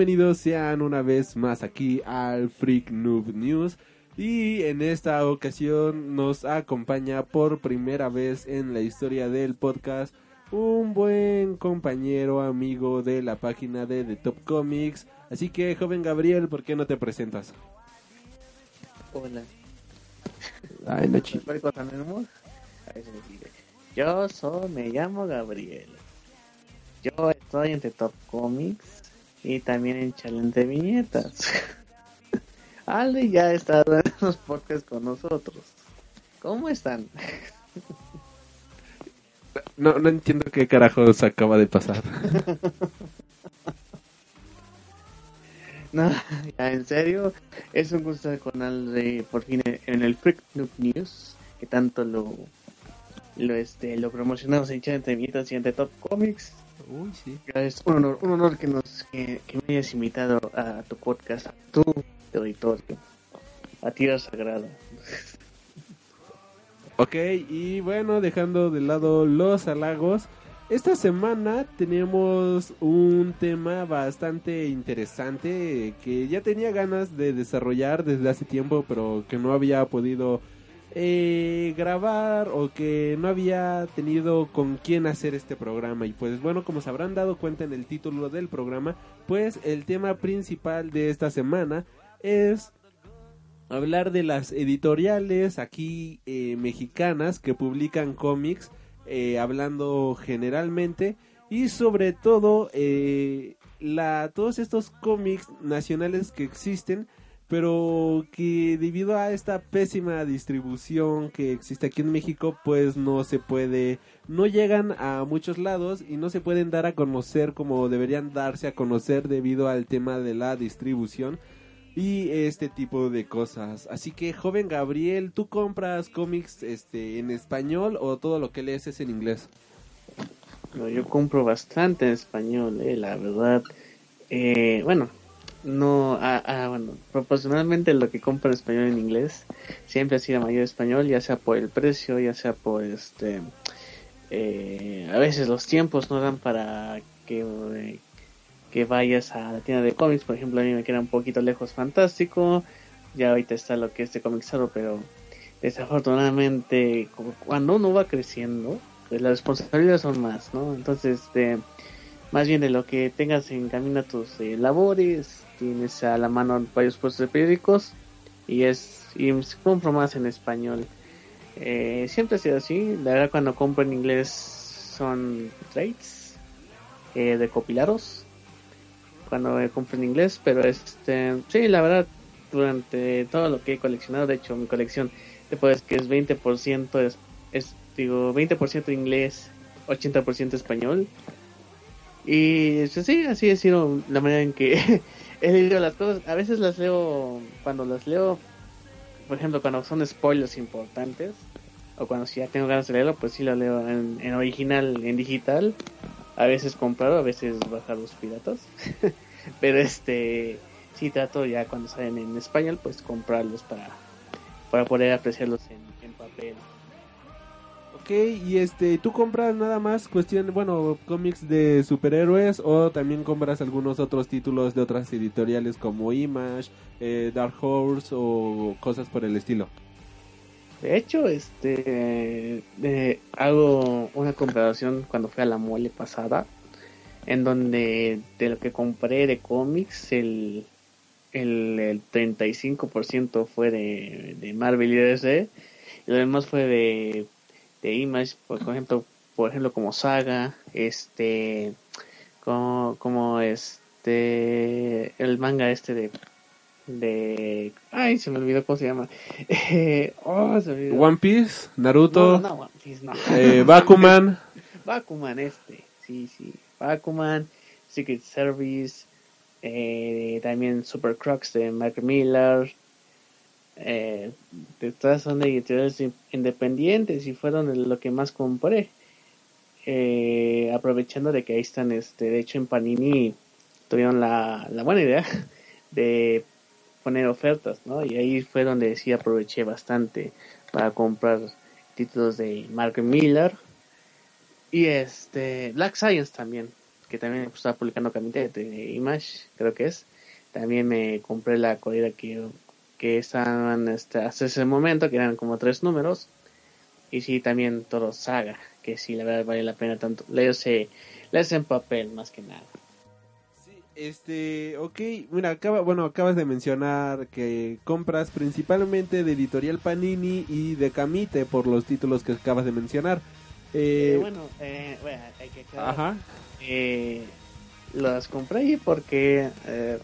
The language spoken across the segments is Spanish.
Bienvenidos sean una vez más aquí al Freak Noob News. Y en esta ocasión nos acompaña por primera vez en la historia del podcast un buen compañero, amigo de la página de The Top Comics. Así que, joven Gabriel, ¿por qué no te presentas? Hola. Ay, no. Yo soy, me llamo Gabriel. Yo estoy en The Top Comics y también en Challenge de Viñetas. Ale ya estado en los podcasts con nosotros. ¿Cómo están? No, no entiendo qué carajos acaba de pasar. No, ya en serio, es un gusto con Ale por fin en el Freak Noob News, que tanto lo lo este lo promocionamos en Challenge de Viñetas y en The Top Comics. Uy, sí. Es un honor, un honor que nos que, que me hayas invitado a tu podcast, a tu auditorio, a Tierra Sagrada. Ok, y bueno, dejando de lado los halagos, esta semana tenemos un tema bastante interesante que ya tenía ganas de desarrollar desde hace tiempo, pero que no había podido eh, grabar o que no había tenido con quién hacer este programa. Y pues bueno, como se habrán dado cuenta en el título del programa, pues el tema principal de esta semana es hablar de las editoriales aquí eh, mexicanas que publican cómics, eh, hablando generalmente y sobre todo la todos estos cómics nacionales que existen, pero que debido a esta pésima distribución que existe aquí en México, pues no se puede, no llegan a muchos lados y no se pueden dar a conocer como deberían darse a conocer debido al tema de la distribución y este tipo de cosas. Así que, joven Gabriel, ¿tú compras cómics este en español o todo lo que lees es en inglés? No, yo compro bastante en español, eh, la verdad. Eh, bueno, no, ah, ah, bueno, proporcionalmente lo que compro en español en inglés siempre ha sido mayor español, ya sea por el precio, ya sea por este. eh, a veces los tiempos no dan para que, eh, que vayas a la tienda de cómics, por ejemplo, a mí me queda un poquito lejos Fantástico, ya ahorita está lo que es de Comixado, pero desafortunadamente cuando uno va creciendo, pues las responsabilidades son más, ¿no? Entonces, este, más bien de lo que tengas en camino tus eh, labores, tienes a la mano varios puestos de periódicos y es y compro más en español. Eh, siempre ha sido así, la verdad cuando compro en inglés son trades eh, de copilados cuando compro en inglés, pero este, sí, la verdad durante todo lo que he coleccionado, de hecho mi colección te puedes que es 20% es, es digo 20% inglés, 80% español. Y este, sí, así ha sido la manera en que he leído las cosas. A veces las leo, cuando las leo, por ejemplo, cuando son spoilers importantes, o cuando si ya tengo ganas de leerlo, pues sí lo leo en, original, en digital. A veces comprado, a veces bajar los piratas. Pero este, sí trato ya cuando salen en español, pues comprarlos para, para poder apreciarlos en papel. Y este, ¿tú compras nada más cuestión, bueno, cómics de superhéroes o también compras algunos otros títulos de otras editoriales como Image, eh, Dark Horse o cosas por el estilo? De hecho, este eh, hago una comparación cuando fui a la mole pasada, en donde de lo que compré de cómics, el, el, el 35% fue de, de Marvel y DC, y lo demás fue de, de Image, por ejemplo, por ejemplo como Saga, este, como, como este, el manga este de de ay se me olvidó cómo se llama Eh, oh, se me olvidó. One Piece, Naruto, no, no, no, One Piece, no. eh, Bakuman. Bakuman este, sí, sí, Bakuman, Secret Service, eh, también Super Crux de Mark Miller, eh, detrás son editoriales independientes y fueron lo que más compré. Eh, aprovechando de que ahí están, este, de hecho en Panini tuvieron la, la buena idea de poner ofertas, ¿no? Y ahí fue donde sí aproveché bastante para comprar títulos de Mark Miller y este Black Science también, que también estaba publicando Camite de Image, creo que es. También me compré la corrida que, que estaban este, hasta ese momento, que eran como tres números. Y sí, también todo saga, que sí, la verdad vale la pena tanto. Leerse, leerse en papel más que nada. Este, ok, mira, acaba, bueno, acabas de mencionar que compras principalmente de Editorial Panini y de Camite por los títulos que acabas de mencionar. Eh, bueno, eh, bueno, hay que aclarar. Ajá. Eh, las compré ahí porque eh,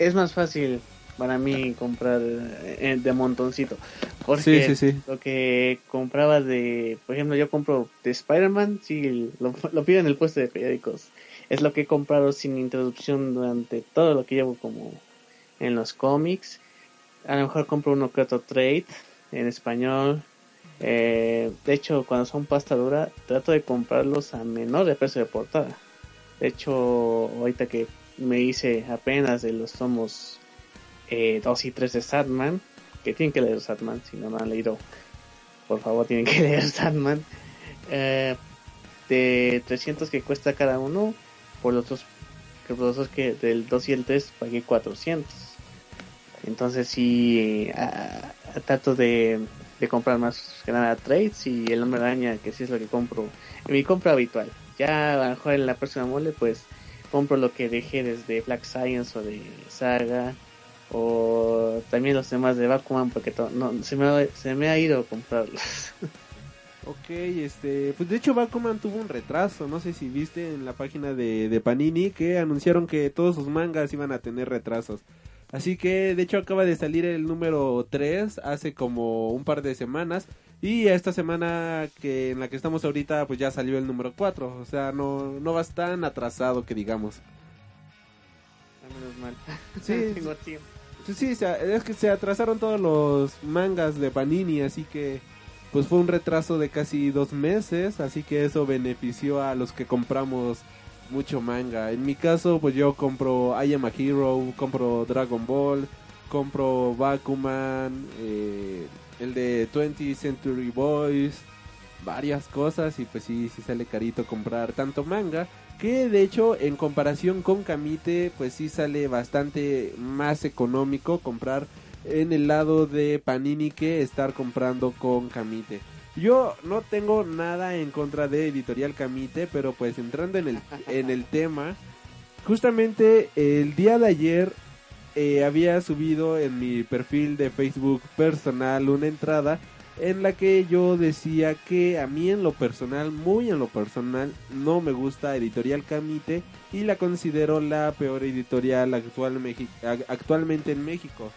es más fácil para mí comprar eh, de montoncito. Porque sí, sí, sí. lo que compraba de, por ejemplo, yo compro de Spider-Man, sí, lo, lo pido en el puesto de periódicos es lo que he comprado sin introducción durante todo lo que llevo como en los cómics. A lo mejor compro uno que otro trade en español. Eh, de hecho, cuando son pasta dura, trato de comprarlos a menor de precio de portada. De hecho, ahorita que me hice apenas de los tomos 2 eh, y 3 de Satman, que tienen que leer Satman, si no, lo han leído, por favor tienen que leer Satman. Eh, de 300 que cuesta cada uno, por los dos, que los dos que del 2 y el 3 pagué 400. Entonces sí, trato de, de, comprar más que nada trades y el hombre araña, que sí es lo que compro, en mi compra habitual. Ya a lo mejor en la próxima mole, pues compro lo que dejé desde Black Science o de Saga o también los demás de Bakuman porque no, se, me, se me ha ido a comprarlos. Ok, este, pues de hecho Bakuman tuvo un retraso, no sé si viste en la página de, Panini que anunciaron que todos sus mangas iban a tener retrasos. Así que de hecho acaba de salir el número 3 hace como un par de semanas y esta semana que en la que estamos ahorita pues ya salió el número 4, o sea, no, no va tan atrasado que digamos. Menos mal. Sí, Tengo tiempo. Sí, es que se atrasaron todos los mangas de Panini, así que pues fue un retraso de casi dos meses, así que eso benefició a los que compramos mucho manga. En mi caso, pues yo compro I Am a Hero, compro Dragon Ball, compro Bakuman, eh, el de 20th Century Boys, varias cosas y pues sí, sí sale carito comprar tanto manga. Que de hecho en comparación con Kamite pues sí sale bastante más económico comprar en el lado de Panini que estar comprando con Camite. Yo no tengo nada en contra de Editorial Camite, pero pues entrando en el, en el tema, justamente el día de ayer eh, había subido en mi perfil de Facebook personal una entrada en la que yo decía que a mí en lo personal, muy en lo personal, no me gusta Editorial Camite y la considero la peor editorial actual, actualmente en México.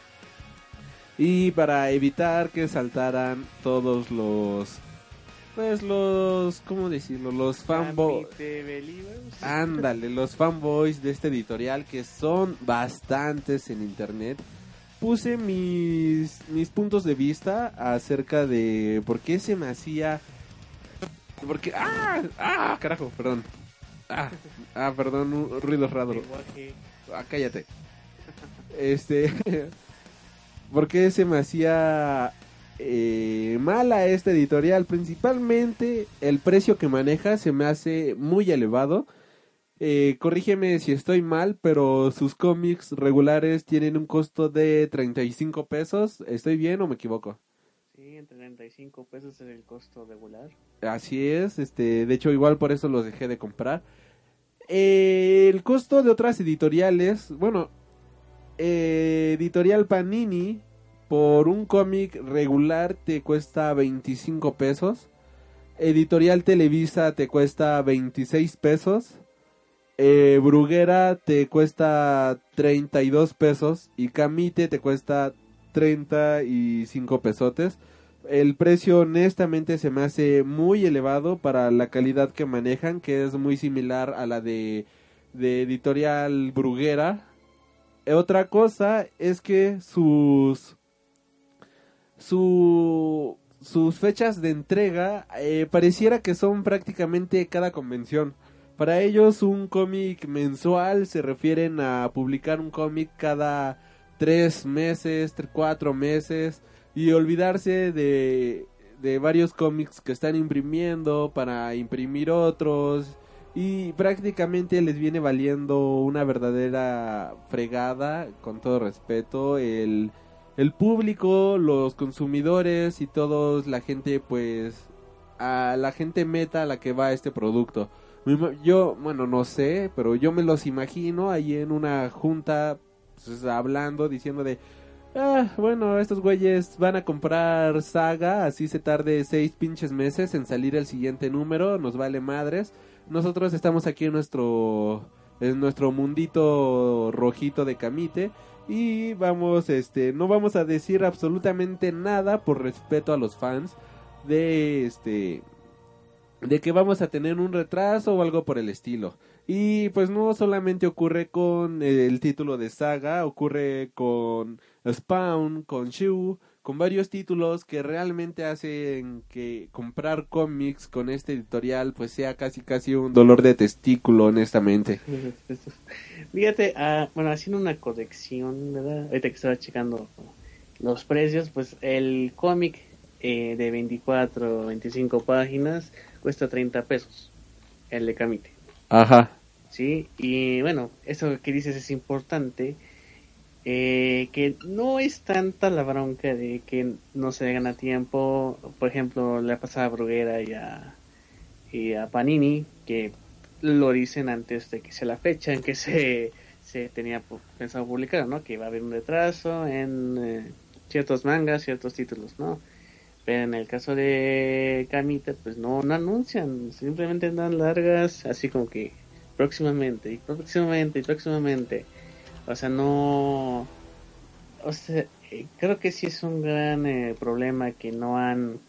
Y para evitar que saltaran todos los pues los cómo decirlo los fanboys ándale los fanboys de este editorial que son bastantes en internet puse mis mis puntos de vista acerca de por qué se me hacía porque ah ah carajo perdón ah, ah perdón un ruido raro ah cállate este ¿Por qué se me hacía eh, mala esta editorial? Principalmente el precio que maneja se me hace muy elevado. Eh, corrígeme si estoy mal, pero sus cómics regulares tienen un costo de 35 pesos. ¿Estoy bien o me equivoco? Sí, entre 35 pesos es el costo regular. Así es, este, de hecho igual por eso los dejé de comprar. Eh, el costo de otras editoriales, bueno, eh, editorial Panini por un cómic regular te cuesta 25 pesos. Editorial Televisa te cuesta 26 pesos. Eh, Bruguera te cuesta 32 pesos. Y Camite te cuesta 35 pesotes. El precio honestamente se me hace muy elevado para la calidad que manejan, que es muy similar a la de, de editorial Bruguera. Otra cosa es que sus su, sus fechas de entrega eh, pareciera que son prácticamente cada convención. Para ellos un cómic mensual se refieren a publicar un cómic cada tres meses, cuatro meses y olvidarse de, de varios cómics que están imprimiendo para imprimir otros y prácticamente les viene valiendo una verdadera fregada, con todo respeto, el el público, los consumidores y todos la gente pues a la gente meta a la que va este producto. Yo, bueno, no sé, pero yo me los imagino ahí en una junta pues, hablando, diciendo de, ah, bueno, estos güeyes van a comprar saga, así se tarde seis pinches meses en salir el siguiente número, nos vale madres. Nosotros estamos aquí en nuestro, en nuestro mundito rojito de camite y vamos este no vamos a decir absolutamente nada por respeto a los fans de este de que vamos a tener un retraso o algo por el estilo y pues no solamente ocurre con el título de saga ocurre con Spawn con Shu con varios títulos que realmente hacen que comprar cómics con este editorial pues sea casi casi un dolor de testículo honestamente. Fíjate, ah, bueno, haciendo una corrección, ¿verdad? Ahorita que estaba checando los precios, pues el cómic eh, de 24 o 25 páginas cuesta 30 pesos, el de Camite. Ajá. Sí, y bueno, eso que dices es importante eh, que no es tanta la bronca de que no se gana tiempo. Por ejemplo, le ha pasado a Bruguera y a, y a Panini, que lo dicen antes de que sea la fecha en que se, se tenía pensado publicar, ¿no? Que iba a haber un retraso en eh, ciertos mangas, ciertos títulos, ¿no? Pero en el caso de Kamita, pues no, no anuncian, simplemente dan largas, así como que próximamente, y próximamente, y próximamente. O sea, no... O sea, eh, creo que sí es un gran eh, problema que no han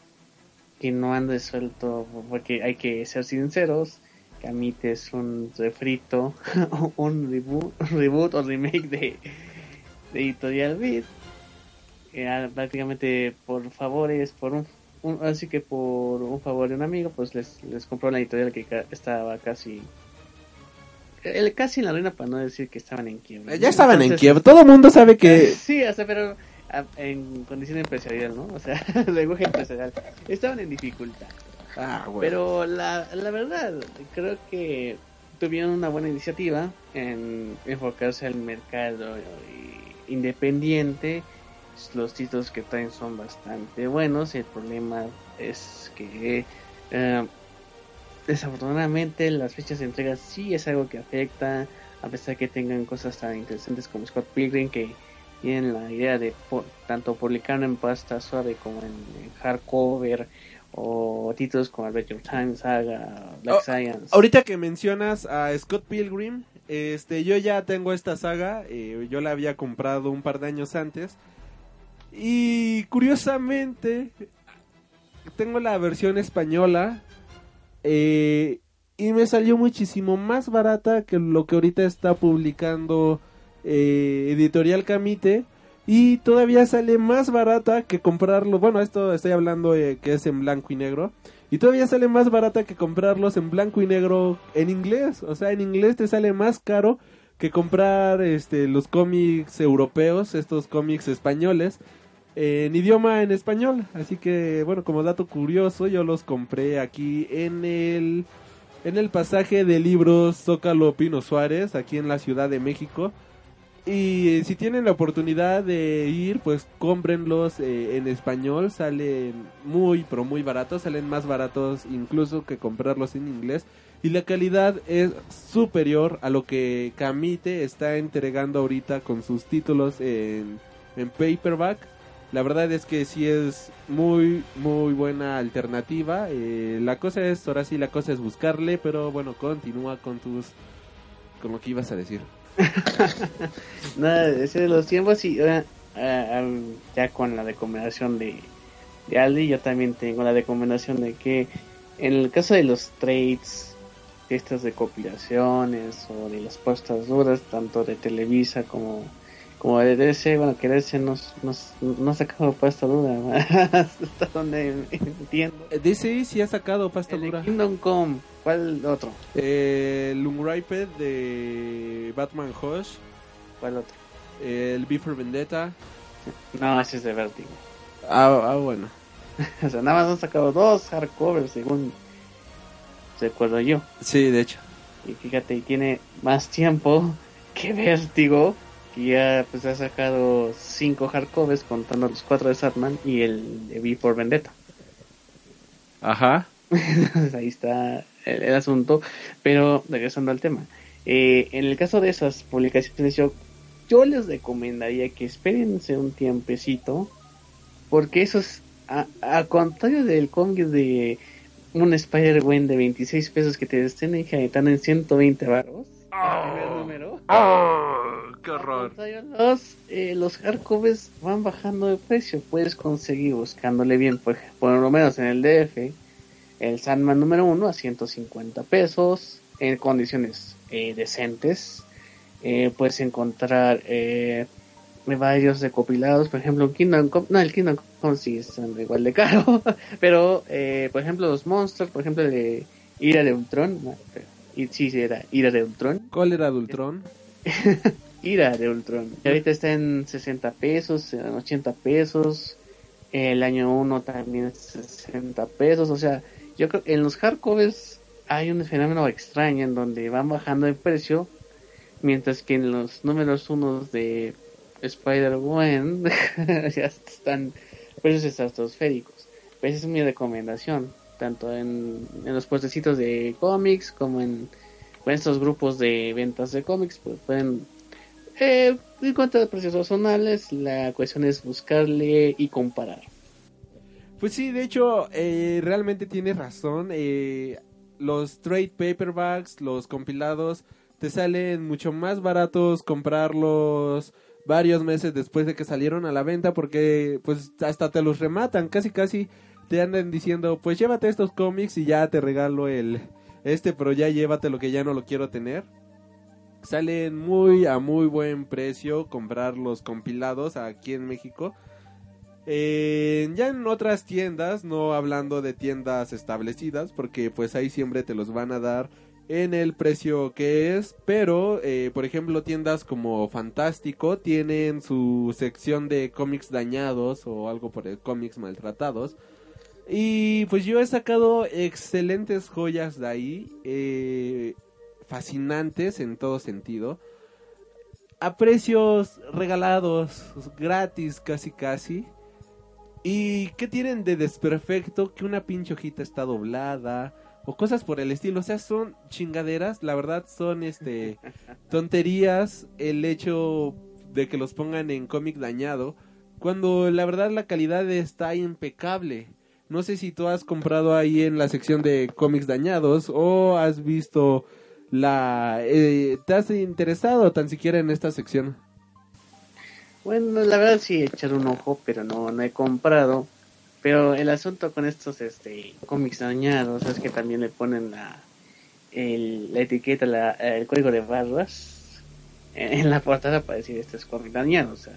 que no han resuelto porque hay que ser sinceros Camite es un refrito un reboot, reboot o remake de, de Editorial Beat eh, prácticamente por favores por un, así que por un favor de un amigo pues les, les compró la editorial que estaba casi el, casi en la ruina para no decir que estaban en Kiev. Ya estaban en Kiev, todo el mundo sabe que... sí, o sea, pero en condición empresarial, ¿no? O sea, lenguaje empresarial. Estaban en dificultad. Ah, bueno. Pero la, la verdad, creo que tuvieron una buena iniciativa en enfocarse al mercado independiente. Los títulos que traen son bastante buenos. El problema es que eh, desafortunadamente las fechas de entrega sí es algo que afecta, a pesar que tengan cosas tan interesantes como Scott Pilgrim que tienen la idea de tanto publicar en pasta suave como en, hardcover o títulos como Adventure Time, Saga, Black oh, Science. Ahorita que mencionas a Scott Pilgrim, este, yo ya tengo esta saga, eh, yo la había comprado un par de años antes y curiosamente tengo la versión española eh, y me salió muchísimo más barata que lo que ahorita está publicando eh, Editorial Camite. Y todavía sale más barata que comprarlo. Bueno, esto estoy hablando que es en blanco y negro. Y todavía sale más barata que comprarlos en blanco y negro en inglés. O sea, en inglés te sale más caro que comprar este, los cómics europeos, estos cómics españoles en idioma en español. Así que, bueno, como dato curioso, yo los compré aquí en el, en el pasaje de libros Zócalo Pino Suárez, aquí en la Ciudad de México. Y si tienen la oportunidad de ir, pues cómprenlos eh, en español. Salen muy, pero muy baratos. Salen más baratos incluso que comprarlos en inglés. Y la calidad es superior a lo que Camite está entregando ahorita con sus títulos en, en paperback la verdad es que sí es muy, muy buena alternativa. Eh, la cosa es, ahora sí, la cosa es buscarle, pero bueno, continúa con tus, con lo que ibas a decir. Nada, ese de los tiempos y uh, ya con la recomendación de, de Aldi, yo también tengo la recomendación de que en el caso de los trades, de estas recopilaciones o de las puestas duras, tanto de Televisa como, como de DC, bueno, que DC nos, nos, no ha sacado puesta dura, hasta donde entiendo. Eh, DC sí ha sacado pasta El de dura. Kingdom Come, ¿cuál otro? Eh, el Unripe de Batman Hush. ¿Cuál otro? El Before Vendetta. No, ese es de Vertigo. Ah, ah, bueno. O sea, nada más han sacado dos hardcovers, según recuerdo yo. Sí, de hecho. Y fíjate, tiene más tiempo que Vértigo, que ya pues ha sacado cinco hardcovers contando los cuatro de Satman y el de V for Vendetta. Ajá. Entonces, ahí está el, el asunto. Pero regresando al tema, eh, en el caso de esas publicaciones, yo, yo les recomendaría que espérense un tiempecito, porque eso es, a, a contrario del cómic de un Spider-Gwen de 26 pesos que te estén enjaetando en 120 baros. el primer número. ¡Qué Al contrario, Los, eh, los hardcovers van bajando de precio. Puedes conseguir buscándole bien, por, por lo menos en el DF, el Sandman número 1 a 150 pesos en condiciones eh, decentes. Eh, puedes encontrar eh, varios recopilados, por ejemplo, Kingdom Come, no, el Kingdom Come sí están igual de caro, pero eh, por ejemplo los Monsters, por ejemplo el de Ira de Ultron, no, pero- y sí, sí, era Ira de Ultron. ¿Cuál era Dultron? Ira de Ultron. Y ahorita está en 60 pesos, en 80 pesos. El año 1 también es 60 pesos. O sea, yo creo que en los hardcovers hay un fenómeno extraño en donde van bajando de precio. Mientras que en los números 1 de Spider-Man ya están precios estratosféricos. Pues es mi recomendación. Tanto en, los puestecitos de cómics como en estos grupos de ventas de cómics. Pues pueden eh, encontrar precios razonables. La cuestión es buscarle y comparar. Pues sí, de hecho, eh, realmente tienes razón. eh, los trade paperbacks, los compilados, te salen mucho más baratos comprarlos varios meses después de que salieron a la venta porque pues hasta te los rematan, casi casi te andan diciendo, pues llévate estos cómics y ya te regalo el este, pero ya llévate lo que ya no lo quiero tener. Salen muy a muy buen precio comprar los compilados aquí en México. Eh, ya en otras tiendas, no hablando de tiendas establecidas, porque pues ahí siempre te los van a dar en el precio que es, pero eh, por ejemplo tiendas como Fantástico tienen su sección de cómics dañados o algo por el cómics maltratados. Y pues yo he sacado excelentes joyas de ahí, eh, fascinantes en todo sentido, a precios regalados, gratis casi casi. ¿Y qué tienen de desperfecto? Que una pinche hojita está doblada o cosas por el estilo. O sea, son chingaderas, la verdad son este tonterías el hecho de que los pongan en cómic dañado cuando la verdad la calidad está impecable. No sé si tú has comprado ahí en la sección de cómics dañados o has visto la... eh, ¿Te has interesado tan siquiera en esta sección? Bueno, la verdad sí he echado un ojo, pero no, no he comprado. Pero el asunto con estos este cómics dañados es que también le ponen la, la etiqueta, la, el código de barras en, en la portada para decir este es cómic dañado. O sea,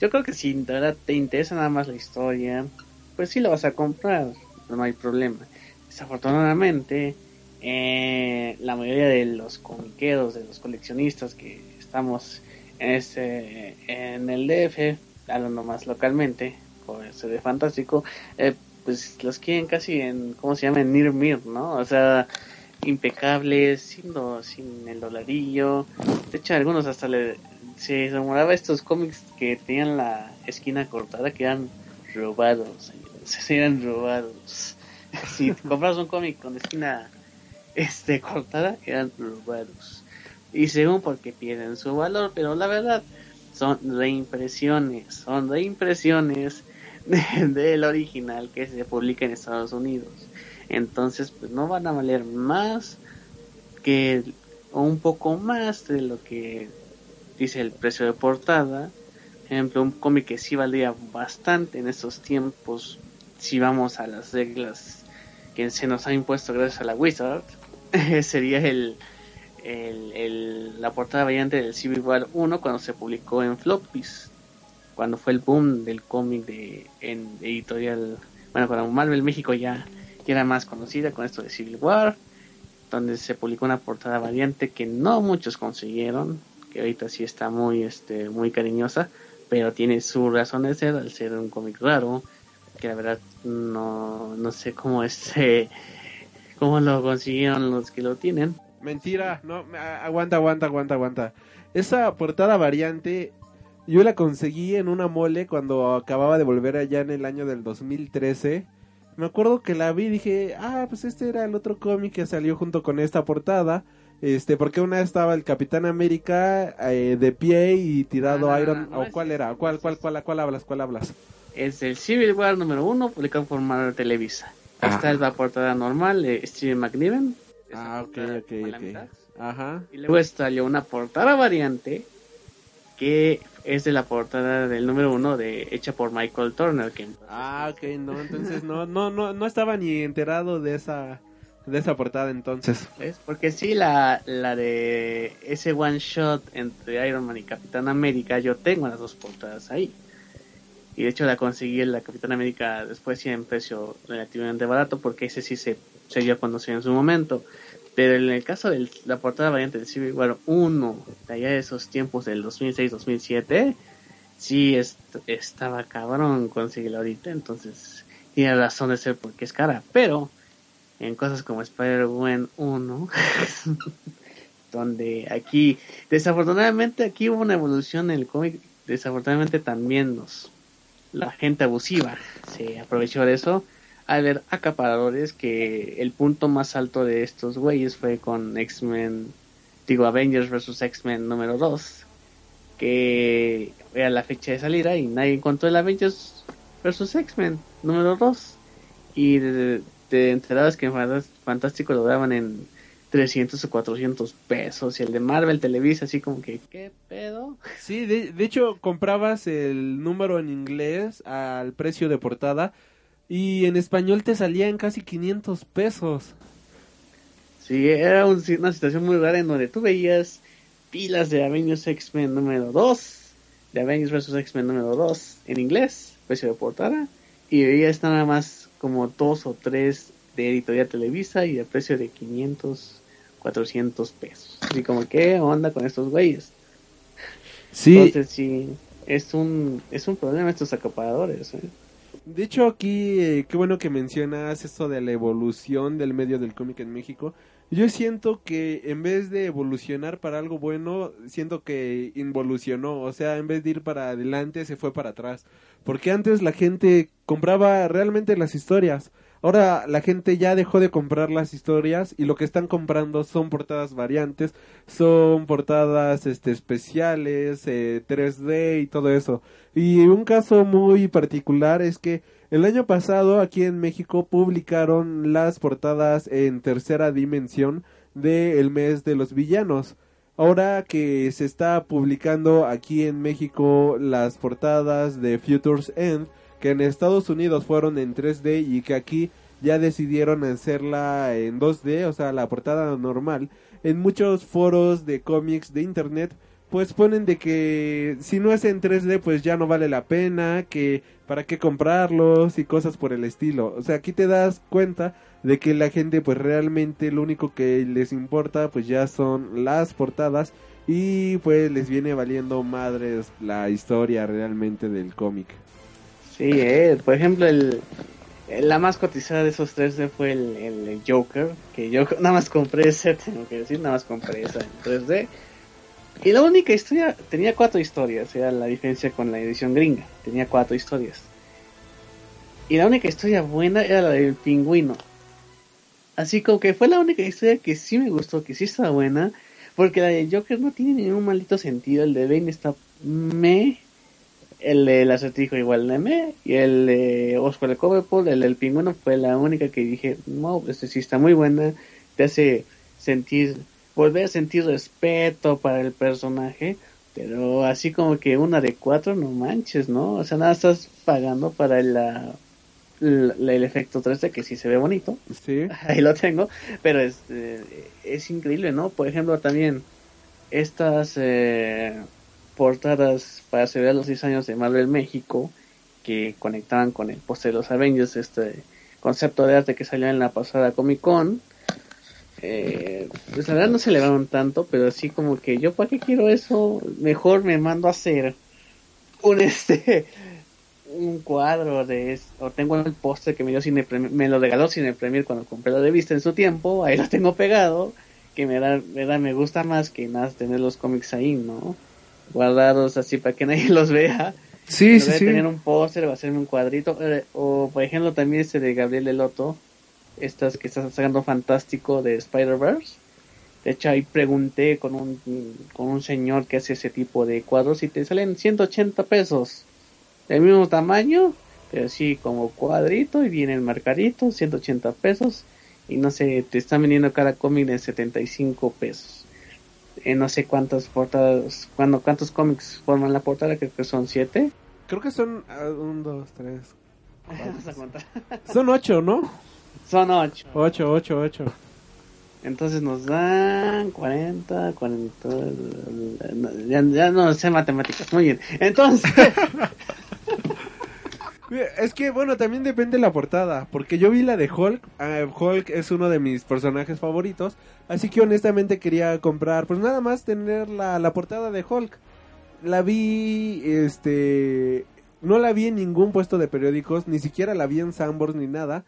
yo creo que si de verdad te interesa nada más la historia, pues sí lo vas a comprar, no hay problema. Desafortunadamente, eh, la mayoría de los comiqueros, de los coleccionistas que estamos en, este, en el DF, hablando más localmente, con este de Fantástico, eh, pues los quieren casi en, ¿cómo se llama? En Near Mir, ¿no? O sea, impecables, sin, lo- sin el dolarillo. De hecho, algunos hasta le, se rumoraba estos cómics que tenían la esquina cortada que eran robados, señores, eran robados. Si compras un cómic con esquina este cortada, eran robados. Y según porque pierden su valor, pero la verdad son reimpresiones, son reimpresiones de- del original que se publica en Estados Unidos. Entonces, pues no van a valer más que o un poco más de lo que dice el precio de portada. Por ejemplo, un cómic que sí valía bastante en estos tiempos, si vamos a las reglas que se nos ha impuesto gracias a la Wizard, sería el, la portada variante del Civil War 1 cuando se publicó en Floppies, cuando fue el boom del cómic de en editorial, bueno, cuando Marvel México ya, ya era más conocida con esto de Civil War, donde se publicó una portada variante que no muchos consiguieron, que ahorita sí está muy este muy cariñosa, pero tiene su razón de ser al ser un cómic raro, que la verdad no, no sé cómo este cómo lo consiguieron los que lo tienen. Mentira, no, aguanta, aguanta, aguanta, aguanta. Esa portada variante yo la conseguí en una mole cuando acababa de volver allá en el año del 2013. Me acuerdo que la vi y dije, ah, pues este era el otro cómic que salió junto con esta portada. Este, porque una estaba el Capitán América eh, de pie y tirado ah, Iron, o cuál era, cuál, cuál, cuál, cuál hablas, cuál hablas. Es el Civil War número uno, publicado por Marvel Televisa. Esta es la portada normal de Steven McNiven. Ah, ok, ok, ok. Ajá. Y luego salió una portada variante que es de la portada del número uno de hecha por Michael Turner. Que... Ah, ok, no, entonces no, no, no, no estaba ni enterado de esa de esa portada entonces. ¿Ves? Porque sí, la, la de ese one shot entre Iron Man y Capitán América, yo tengo las dos portadas ahí. Y de hecho la conseguí en la Capitán América después sí en precio relativamente barato porque ese sí se, se dio a conocer en su momento. Pero en el caso de la portada variante de Civil War 1, de allá de esos tiempos del 2006-2007, sí estaba cabrón conseguirla ahorita, entonces tiene razón de ser porque es cara. Pero en cosas como Spider-Man 1, donde aquí, desafortunadamente aquí hubo una evolución en el cómic, desafortunadamente también nos, la gente abusiva se aprovechó de eso al ver acaparadores que el punto más alto de estos güeyes fue con X-Men, digo Avengers vs. X-Men número 2, que era la fecha de salida y nadie encontró el Avengers vs. X-Men número 2 y de, de que en Fantástico lo daban en 300 o 400 pesos y el de Marvel Televisa así como que ¿qué pedo? Sí, de, de hecho comprabas el número en inglés al precio de portada y en español te salía en casi 500 pesos. Sí, era una situación muy rara en donde tú veías pilas de Avengers X-Men número 2, de Avengers vs. X-Men número 2 en inglés, precio de portada, y veías nada más como dos o tres de Editorial Televisa y de precio de 500, 400 pesos. Así como, ¿qué onda con estos güeyes? Sí. Entonces, sí, es un, es un problema estos acaparadores. ¿eh? De hecho, aquí, eh, qué bueno que mencionas esto de la evolución del medio del cómic en México. Yo siento que en vez de evolucionar para algo bueno, siento que involucionó. O sea, en vez de ir para adelante, se fue para atrás. Porque antes la gente compraba realmente las historias. Ahora la gente ya dejó de comprar las historias y lo que están comprando son portadas variantes, son portadas este, especiales, eh, 3D y todo eso. Y un caso muy particular es que el año pasado aquí en México publicaron las portadas en tercera dimensión del mes de los villanos. Ahora que se está publicando aquí en México las portadas de Futures End, que en Estados Unidos fueron en 3D y que aquí ya decidieron hacerla en 2D, o sea, la portada normal. En muchos foros de cómics de internet, pues ponen de que si no es en 3D, pues ya no vale la pena, que para qué comprarlos y cosas por el estilo. O sea, aquí te das cuenta de que la gente pues realmente lo único que les importa pues ya son las portadas y pues les viene valiendo madres la historia realmente del cómic. Sí, eh, por ejemplo, el, la más cotizada de esos tres fue el, el, Joker, que yo nada más compré ese, tengo que decir, nada más compré esa en 3D. Y la única historia, tenía cuatro historias, era la diferencia con la edición gringa, tenía cuatro historias. Y la única historia buena era la del pingüino. Así como que fue la única historia que sí me gustó, que sí estaba buena, porque la de Joker no tiene ningún maldito sentido, el de Bane está me el del acertijo igual de me y el de Oscar el Coverpool, el del pingüino fue la única que dije, no, este sí está muy buena, te hace sentir, volver a sentir respeto para el personaje, pero así como que una de cuatro, no manches, ¿no? O sea, nada estás pagando para la el efecto 3D que sí se ve bonito, Sí. ahí lo tengo, pero es, eh, es increíble, ¿no? Por ejemplo, también estas eh, portadas para celebrar los 10 años de Marvel México que conectaban con el póster de los Avengers, este concepto de arte que salió en la pasada Comic Con. Eh, pues la verdad no se elevaron tanto, pero así como que yo para qué quiero eso, mejor me mando a hacer un este un cuadro de o tengo el póster que me dio Cine me lo regaló Cine Premier cuando compré la revista en su tiempo, ahí lo tengo pegado, que me da, me da me gusta más que nada tener los cómics ahí, ¿no? Guardados así para que nadie los vea. Sí, sí, sí. tener un póster o hacerme un cuadrito, eh, o por ejemplo también este de Gabriel Eloto, estas que está sacando fantástico de Spider-Verse. De hecho ahí pregunté con un, con un señor que hace ese tipo de cuadros y te salen 180 pesos. Del mismo tamaño, pero sí como cuadrito y vienen marcaditos, 180 pesos. Y no sé, te están vendiendo cada cómic de 75 pesos. Eh, no sé cuántas portadas, cuándo, cuántos cómics forman la portada, creo que son 7. Creo que son ah, un, dos, tres. Vamos a contar. Son ocho, ¿no? Son 8. Ocho, ocho, ocho. Entonces nos dan 40, 40. Ya, ya no sé matemáticas. Muy bien. Entonces, Es que, bueno, también depende de la portada. Porque yo vi la de Hulk. ah, Hulk es uno de mis personajes favoritos. Así que honestamente quería comprar, pues nada más tener la, la portada de Hulk. La vi, este. No la vi en ningún puesto de periódicos. Ni siquiera la vi en Sambors ni nada.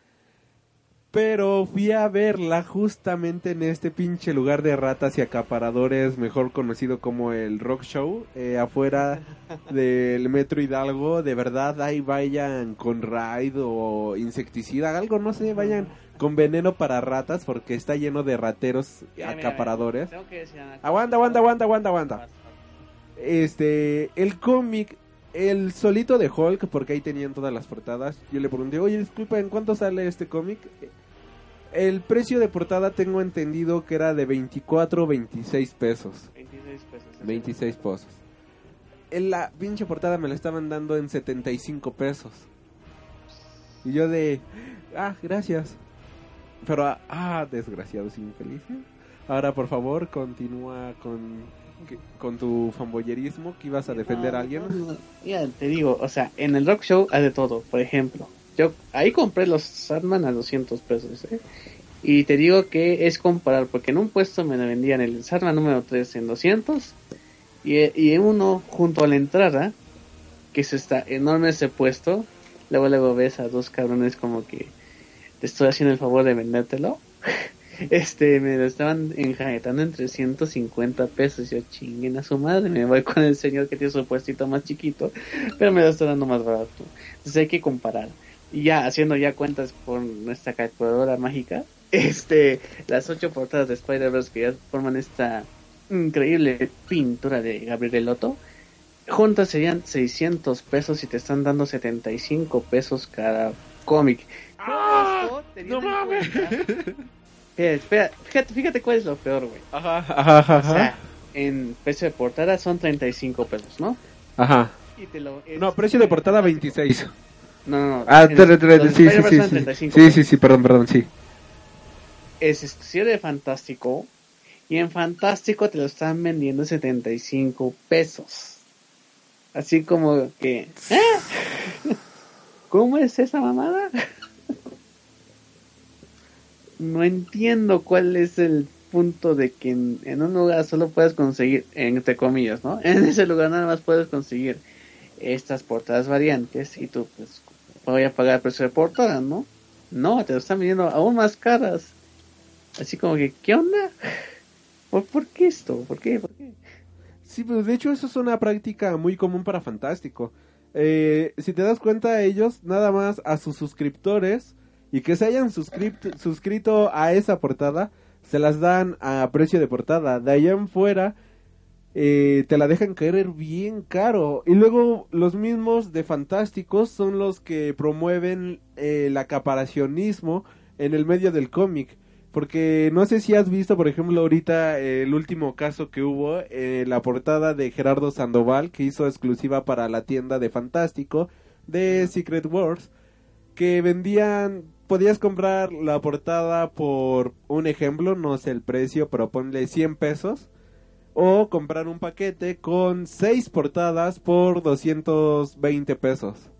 Pero fui a verla justamente en este pinche lugar de ratas y acaparadores, mejor conocido como el Rock Show, eh, afuera del Metro Hidalgo. De verdad, ahí vayan con raid o insecticida, algo, no sé, vayan con veneno para ratas porque está lleno de rateros y Mira, mira, acaparadores. tengo que decir una cosa. Aguanta, aguanta, aguanta, aguanta, aguanta. Este, el cómic, el solito de Hulk, porque ahí tenían todas las portadas. Yo le pregunté, oye, disculpa, ¿en cuánto sale este cómic? El precio de portada tengo entendido que era de 24 o 26 pesos. 26 pesos. 26 pesos. En la pinche portada me la estaban dando en 75 pesos. Y yo de, ah, gracias. Pero, ah, ah, desgraciados infelices. Ahora, por favor, continúa con, que- con tu fanboyerismo que ibas a defender a alguien. Mira, te digo, o sea, en el Rock Show hay de todo. Por ejemplo, yo ahí compré los Sandman a 200 pesos, ¿eh? Y te digo que es comparar, porque en un puesto me vendían el Sandman número 3 en 200 y, y en uno junto a la entrada, que es está enorme ese puesto, luego luego ves a dos cabrones como que te estoy haciendo el favor de vendértelo. Este, me lo estaban enjaretando en 350 pesos. Yo chinguen a su madre, me voy con el señor que tiene su puestito más chiquito, pero me lo está dando más barato. Entonces hay que comparar. Y ya, haciendo ya cuentas con nuestra calculadora mágica, este, las ocho portadas de Spider-Verse que ya forman esta increíble pintura de Gabriel Lotto, juntas serían 600 pesos y te están dando 75 pesos cada cómic. Teniendo ¡No mames! Espera, fíjate, fíjate cuál es lo peor, güey. Ajá, ajá, ajá. O sea, en precio de portada son 35 pesos, ¿no? Ajá. Y te lo- es- No, precio de portada 26. No, no, no. Ah, en tre- los- tre- los sí, sí, sí, sí. 35 Sí, pesos. sí, sí, perdón, perdón, sí. Es exclusivo de Fantástico. Y en Fantástico te lo están vendiendo 75 pesos. Así como que. ¿eh? ¿Cómo es esa mamada? No entiendo cuál es el punto de que en, un lugar solo puedes conseguir, entre comillas, ¿no? En ese lugar nada más puedes conseguir estas portadas variantes y tú pues voy a pagar precio de portada, ¿no? No, te lo están vendiendo aún más caras. Así como que, ¿qué onda? ¿Por, por qué esto? ¿Por qué? ¿Por qué? Sí, pero de hecho eso es una práctica muy común para Fantástico. Eh, si te das cuenta, ellos nada más a sus suscriptores y que se hayan suscript- suscrito a esa portada, se las dan a precio de portada. De allá en fuera, eh, te la dejan caer bien caro. Y luego los mismos de Fantásticos son los que promueven eh, el acaparacionismo en el medio del cómic. Porque no sé si has visto, por ejemplo, ahorita eh, el último caso que hubo, la portada de Gerardo Sandoval, que hizo exclusiva para la tienda de Fantástico, de Secret Wars. que vendían, podías comprar la portada por un ejemplo, no sé el precio, pero ponle 100 pesos. O comprar un paquete con 6 portadas por 220 pesos.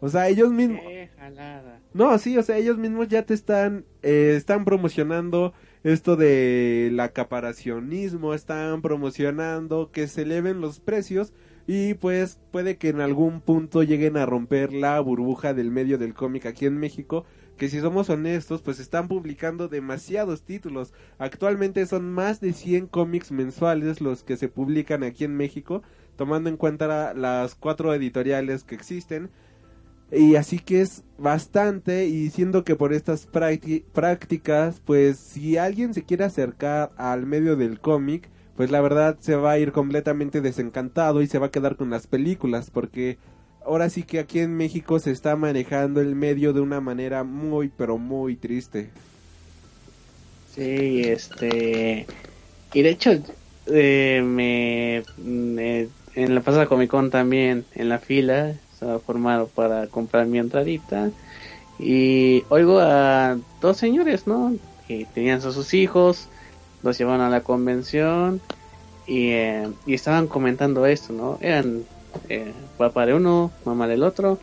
O sea, ellos mismos... Qué jalada. No, sí, o sea, ellos mismos ya te están, eh, están promocionando esto de la acaparacionismo, están promocionando que se eleven los precios y pues puede que en algún punto lleguen a romper la burbuja del medio del cómic aquí en México, que si somos honestos, pues están publicando demasiados títulos. Actualmente son más de 100 cómics mensuales los que se publican aquí en México, tomando en cuenta las cuatro editoriales que existen. Y así que es bastante y siendo que por estas prácti- prácticas, pues si alguien se quiere acercar al medio del cómic, pues la verdad se va a ir completamente desencantado y se va a quedar con las películas porque ahora sí que aquí en México se está manejando el medio de una manera muy pero muy triste. Sí, este. Y de hecho, eh, me, En la pasada Comic Con también, en la fila, estaba formado para comprar mi entradita. Y oigo a dos señores, ¿no? Que tenían a sus hijos, los llevaron a la convención. Y, eh, y estaban comentando esto, ¿no? Eran eh, papá de uno, mamá del otro.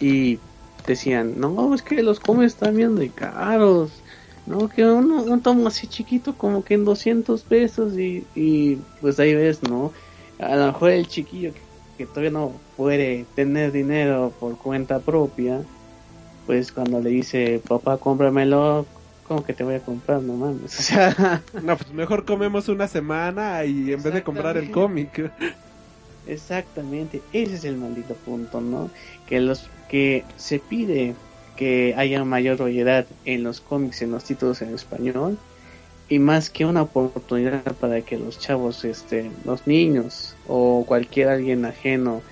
Y decían, no, es que los cómics están bien de caros. No, que uno, un tomo así chiquito como que en 200 pesos y, y pues ahí ves, ¿no? A lo mejor el chiquillo que, que todavía no puede tener dinero por cuenta propia, pues cuando le dice, papá, cómpramelo, ¿cómo que te voy a comprar? No mames, o sea, No, pues mejor comemos una semana y en vez de comprar el cómic. Exactamente, ese es el maldito punto, ¿no? Que los que se pide que haya mayor variedad en los cómics, en los títulos en español, y más que una oportunidad para que los chavos, este, los niños o cualquier alguien ajeno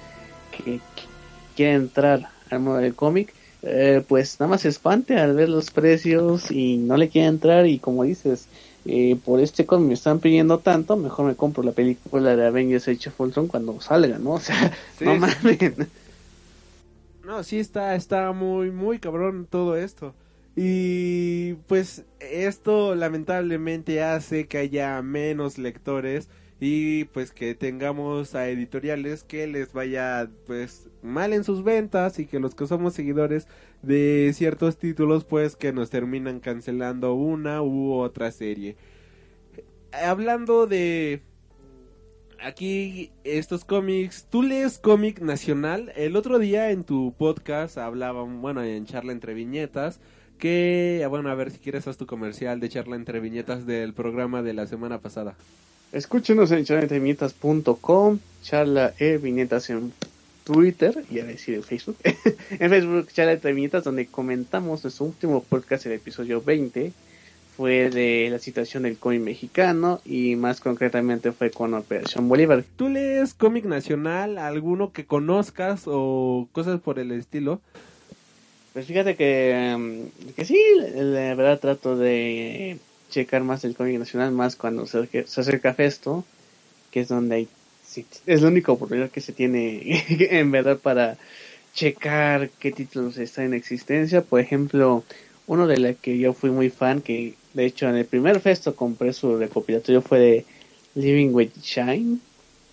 que qu- quiera entrar al mundo del cómic, eh, pues nada más se espante al ver los precios y no le quiera entrar y como dices, eh, por este cómic me están pidiendo tanto, mejor me compro la película de Avengers Age of Ultron cuando salga, ¿no? O sea, Sí, no mames. No, sí está, está muy, muy cabrón todo esto. Y pues esto lamentablemente hace que haya menos lectores y pues que tengamos a editoriales que les vaya pues mal en sus ventas y que los que somos seguidores de ciertos títulos pues que nos terminan cancelando una u otra serie. Hablando de aquí estos cómics, tú lees cómic nacional. El otro día en tu podcast hablaban, bueno, en charla entre viñetas, que, bueno, a ver si quieres haz tu comercial de charla entre viñetas del programa de la semana pasada. Escúchenos en charlaentreviñetas.com, charla e viñetas en Twitter y a decir en Facebook. en Facebook, charla entre viñetas, donde comentamos nuestro último podcast, el episodio 20. Fue de la situación del cómic mexicano y más concretamente fue con Operación Bolívar. ¿Tú lees cómic nacional, alguno que conozcas o cosas por el estilo? Pues fíjate que, mm, que sí, la verdad trato de checar más el cómic nacional, más cuando se, se acerca Festo, que es donde hay, sí, es la única oportunidad que se tiene en verdad para checar qué títulos están en existencia. Por ejemplo, uno de la que yo fui muy fan, que de hecho en el primer Festo compré su recopilatorio fue de Living with Shine,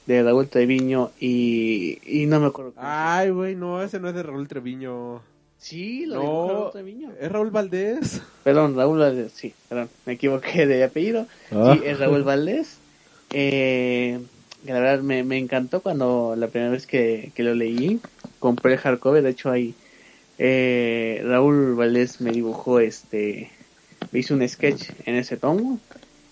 de Raúl Treviño, y, y no me acuerdo. Ay, güey, no, ese no es de Raúl Treviño. Sí, lo No, Raúl Treviño. es Raúl Valdés. Perdón, Raúl Valdés, sí, perdón, me equivoqué de apellido. Ah. Sí, es Raúl Valdés. Eh, que la verdad me, me encantó cuando la primera vez que, que lo leí. Compré el hardcover, de hecho ahí eh, Raúl Valdés me dibujó este, me hizo un sketch en ese tomo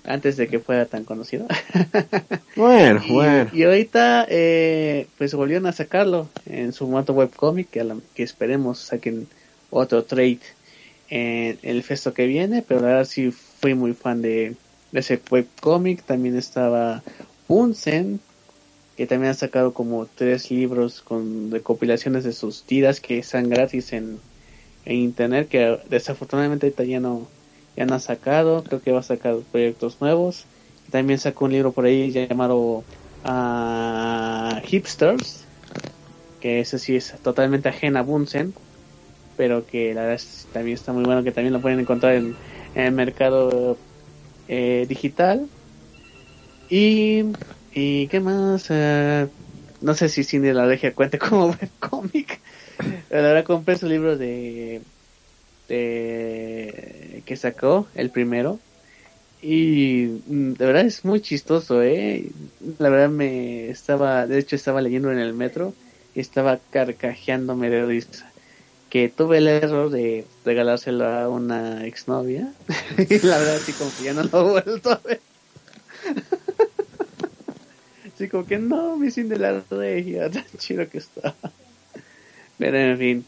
antes de que fuera tan conocido. Bueno, Y, y ahorita, eh, pues volvieron a sacarlo en su formato webcomic, que, la- que esperemos saquen otro trade en el festo que viene, pero la verdad sí fui muy fan de, de ese webcomic. También estaba Bunsen, que también ha sacado como tres libros con recopilaciones de sus tiras que están gratis en, en internet, que desafortunadamente ahorita ya no, ha sacado, creo que va a sacar proyectos nuevos. También sacó un libro por ahí llamado ah, Hipsters, que ese sí es totalmente ajena a Bunsen, pero que la verdad también está muy bueno, que también lo pueden encontrar en, el mercado eh, digital. Y, y qué más, eh, no sé si Cindy la Regia cuente como. La verdad compré su libro de, de que sacó, el primero. Y mm, de verdad es muy chistoso, ¿eh? La verdad me estaba, de hecho estaba leyendo en el metro y estaba carcajeándome de risa. Que tuve el error de regalárselo a una exnovia. y la verdad sí como no lo he vuelto a. sí como que no, me sin de la regia, tan chido que está. Pero en fin.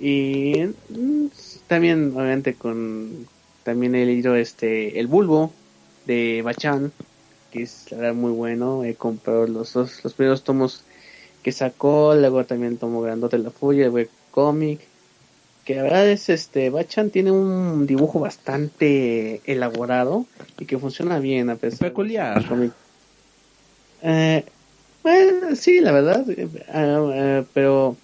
Y mm, también obviamente con también he leído este El Bulbo de Bachan, que es muy bueno. He comprado los dos, los primeros tomos que sacó, luego también tomo grandote La Furia, el web cómic. Que la verdad es este, Bachan tiene un dibujo bastante elaborado y que funciona bien a pesar Peculiar. Eh, bueno, sí, la verdad, eh, eh, pero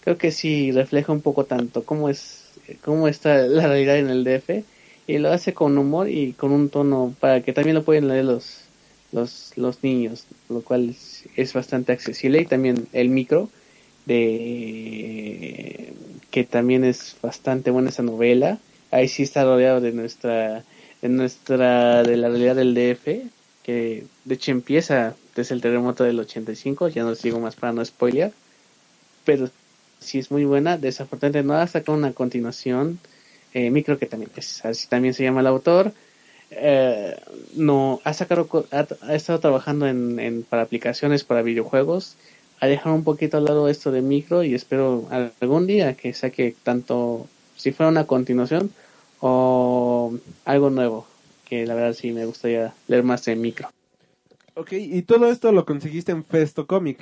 creo que sí refleja un poco tanto cómo es, cómo está la realidad en el DF y lo hace con humor y con un tono para que también lo pueden leer los los, los niños, lo cual es, bastante accesible y también el micro de que también es bastante buena esa novela. Ahí sí está rodeado de nuestra de nuestra de la realidad del DF, que de hecho empieza desde el terremoto del 85, ya no sigo más para no spoiler, pero sí es muy buena, desafortunadamente no ha sacado una continuación eh, Micro, que también, así también se llama el autor, eh, no ha sacado, ha, estado trabajando en, para aplicaciones para videojuegos, ha dejado un poquito al lado esto de Micro y espero algún día que saque tanto, si fuera una continuación o algo nuevo, que la verdad sí me gustaría leer más de Micro. Ok, y todo esto lo conseguiste en Festo Comic.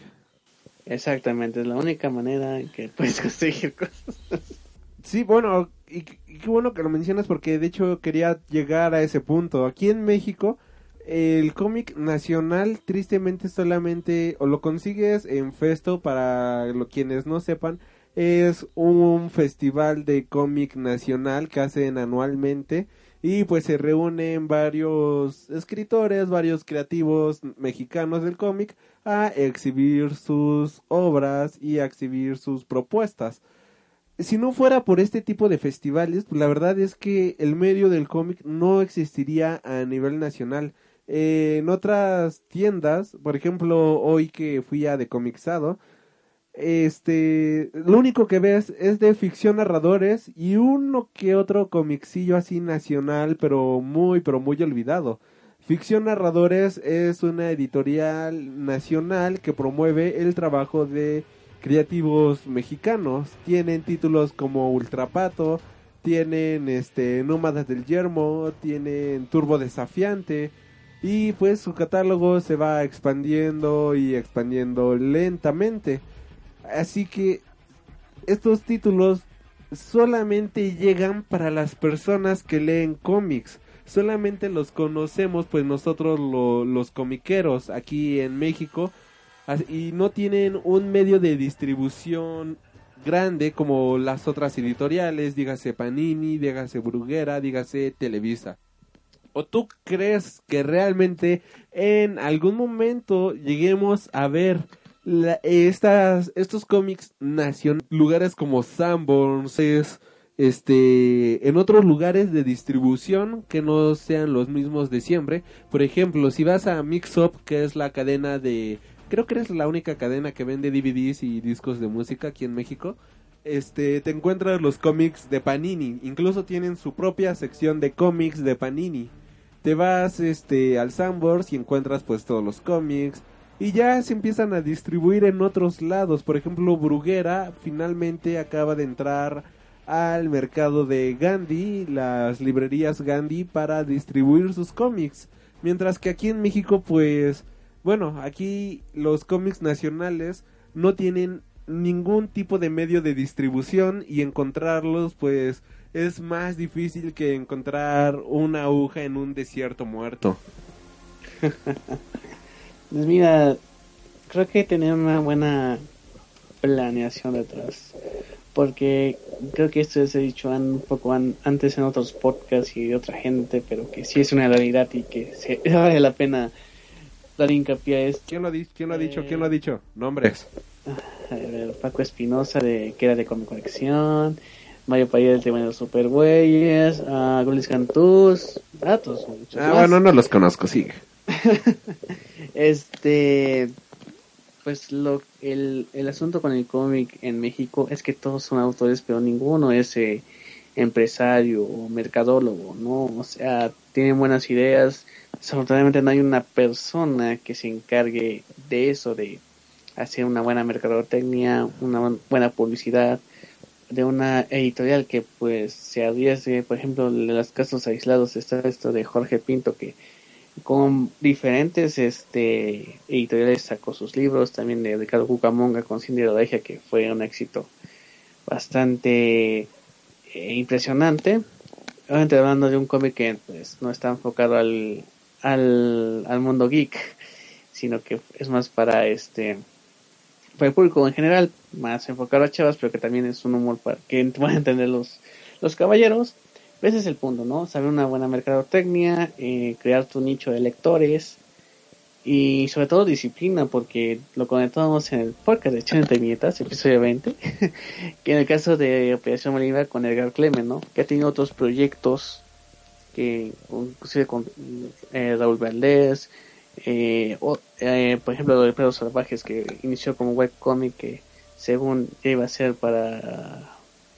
Exactamente, es la única manera en que puedes conseguir cosas. Sí, bueno, y, qué bueno que lo mencionas porque de hecho quería llegar a ese punto. Aquí en México, el cómic nacional tristemente solamente o lo consigues en Festo para lo, quienes no sepan. Es un festival de cómic nacional que hacen anualmente y pues se reúnen varios escritores, varios creativos mexicanos del cómic a exhibir sus obras y a exhibir sus propuestas si no fuera por este tipo de festivales, pues la verdad es que el medio del cómic no existiría a nivel nacional. Eh, en otras tiendas, por ejemplo, hoy que fui a de Comixado, este, lo único que ves es de ficción narradores y uno que otro comicillo así nacional, pero muy, pero muy olvidado. Ficción Narradores es una editorial nacional que promueve el trabajo de creativos mexicanos. Tienen títulos como Ultrapato, tienen este Nómadas del Yermo, tienen Turbo Desafiante y pues su catálogo se va expandiendo y expandiendo lentamente. Así que estos títulos solamente llegan para las personas que leen cómics. Solamente los conocemos pues nosotros los comiqueros aquí en México y no tienen un medio de distribución grande como las otras editoriales, dígase Panini, dígase Bruguera, dígase Televisa. ¿O tú crees que realmente en algún momento lleguemos a ver estas, estos cómics nacionales, lugares como Sanborns, este, en otros lugares de distribución que no sean los mismos de siempre? Por ejemplo, si vas a Mix Up, que es la cadena de creo que eres la única cadena que vende DVDs y discos de música aquí en México. Este, te encuentras los cómics de Panini, incluso tienen su propia sección de cómics de Panini. Te vas este al Sambors y encuentras pues todos los cómics y ya se empiezan a distribuir en otros lados. Por ejemplo, Bruguera finalmente acaba de entrar al mercado de Gandhi, las librerías Gandhi para distribuir sus cómics. Mientras que aquí en México pues bueno, aquí los cómics nacionales no tienen ningún tipo de medio de distribución y encontrarlos pues es más difícil que encontrar una aguja en un desierto muerto. pues mira, creo que tener una buena planeación detrás. porque creo que esto se ha dicho un poco antes en otros podcasts y de otra gente, pero que sí es una realidad y que se, vale la pena dar hincapié a esto. ¿Quién lo, ha, ¿Quién lo ha dicho? ¿Quién lo ha dicho? Nombres. Paco Espinosa, de, que era de Comic Conexión, Mario Payet de Bueno Super Güeyes, uh, Gulis Cantús, datos. Ah, bueno, no los conozco, sigue. este, pues lo, el, el asunto con el cómic en México es que todos son autores, pero ninguno es eh, empresario o mercadólogo, ¿no? O sea, tienen buenas ideas. Desafortunadamente no hay una persona que se encargue de eso, de hacer una buena mercadotecnia, una buena publicidad, de una editorial que pues se arriesgue, por ejemplo, en los casos aislados está esto de Jorge Pinto que con diferentes este editoriales sacó sus libros, también de Ricardo Cucamonga con Cindy Rodeja, que fue un éxito bastante eh, impresionante. Obviamente hablando de un cómic que pues, no está enfocado al, al, al mundo geek, sino que es más para este para el público en general, más enfocado a chavas, pero que también es un humor para que puedan entender los, los caballeros. Ese es el punto, ¿no? Saber una buena mercadotecnia, eh, crear tu nicho de lectores y sobre todo disciplina, porque lo conectamos en el podcast de 80 Nietas, episodio 20, que en el caso de Operación Bolívar con Edgar Clemen, ¿no? Que ha tenido otros proyectos que, inclusive con eh, Raúl Valdés, eh, o, eh, por ejemplo, de Perros Salvajes, que inició como webcomic que según iba a ser para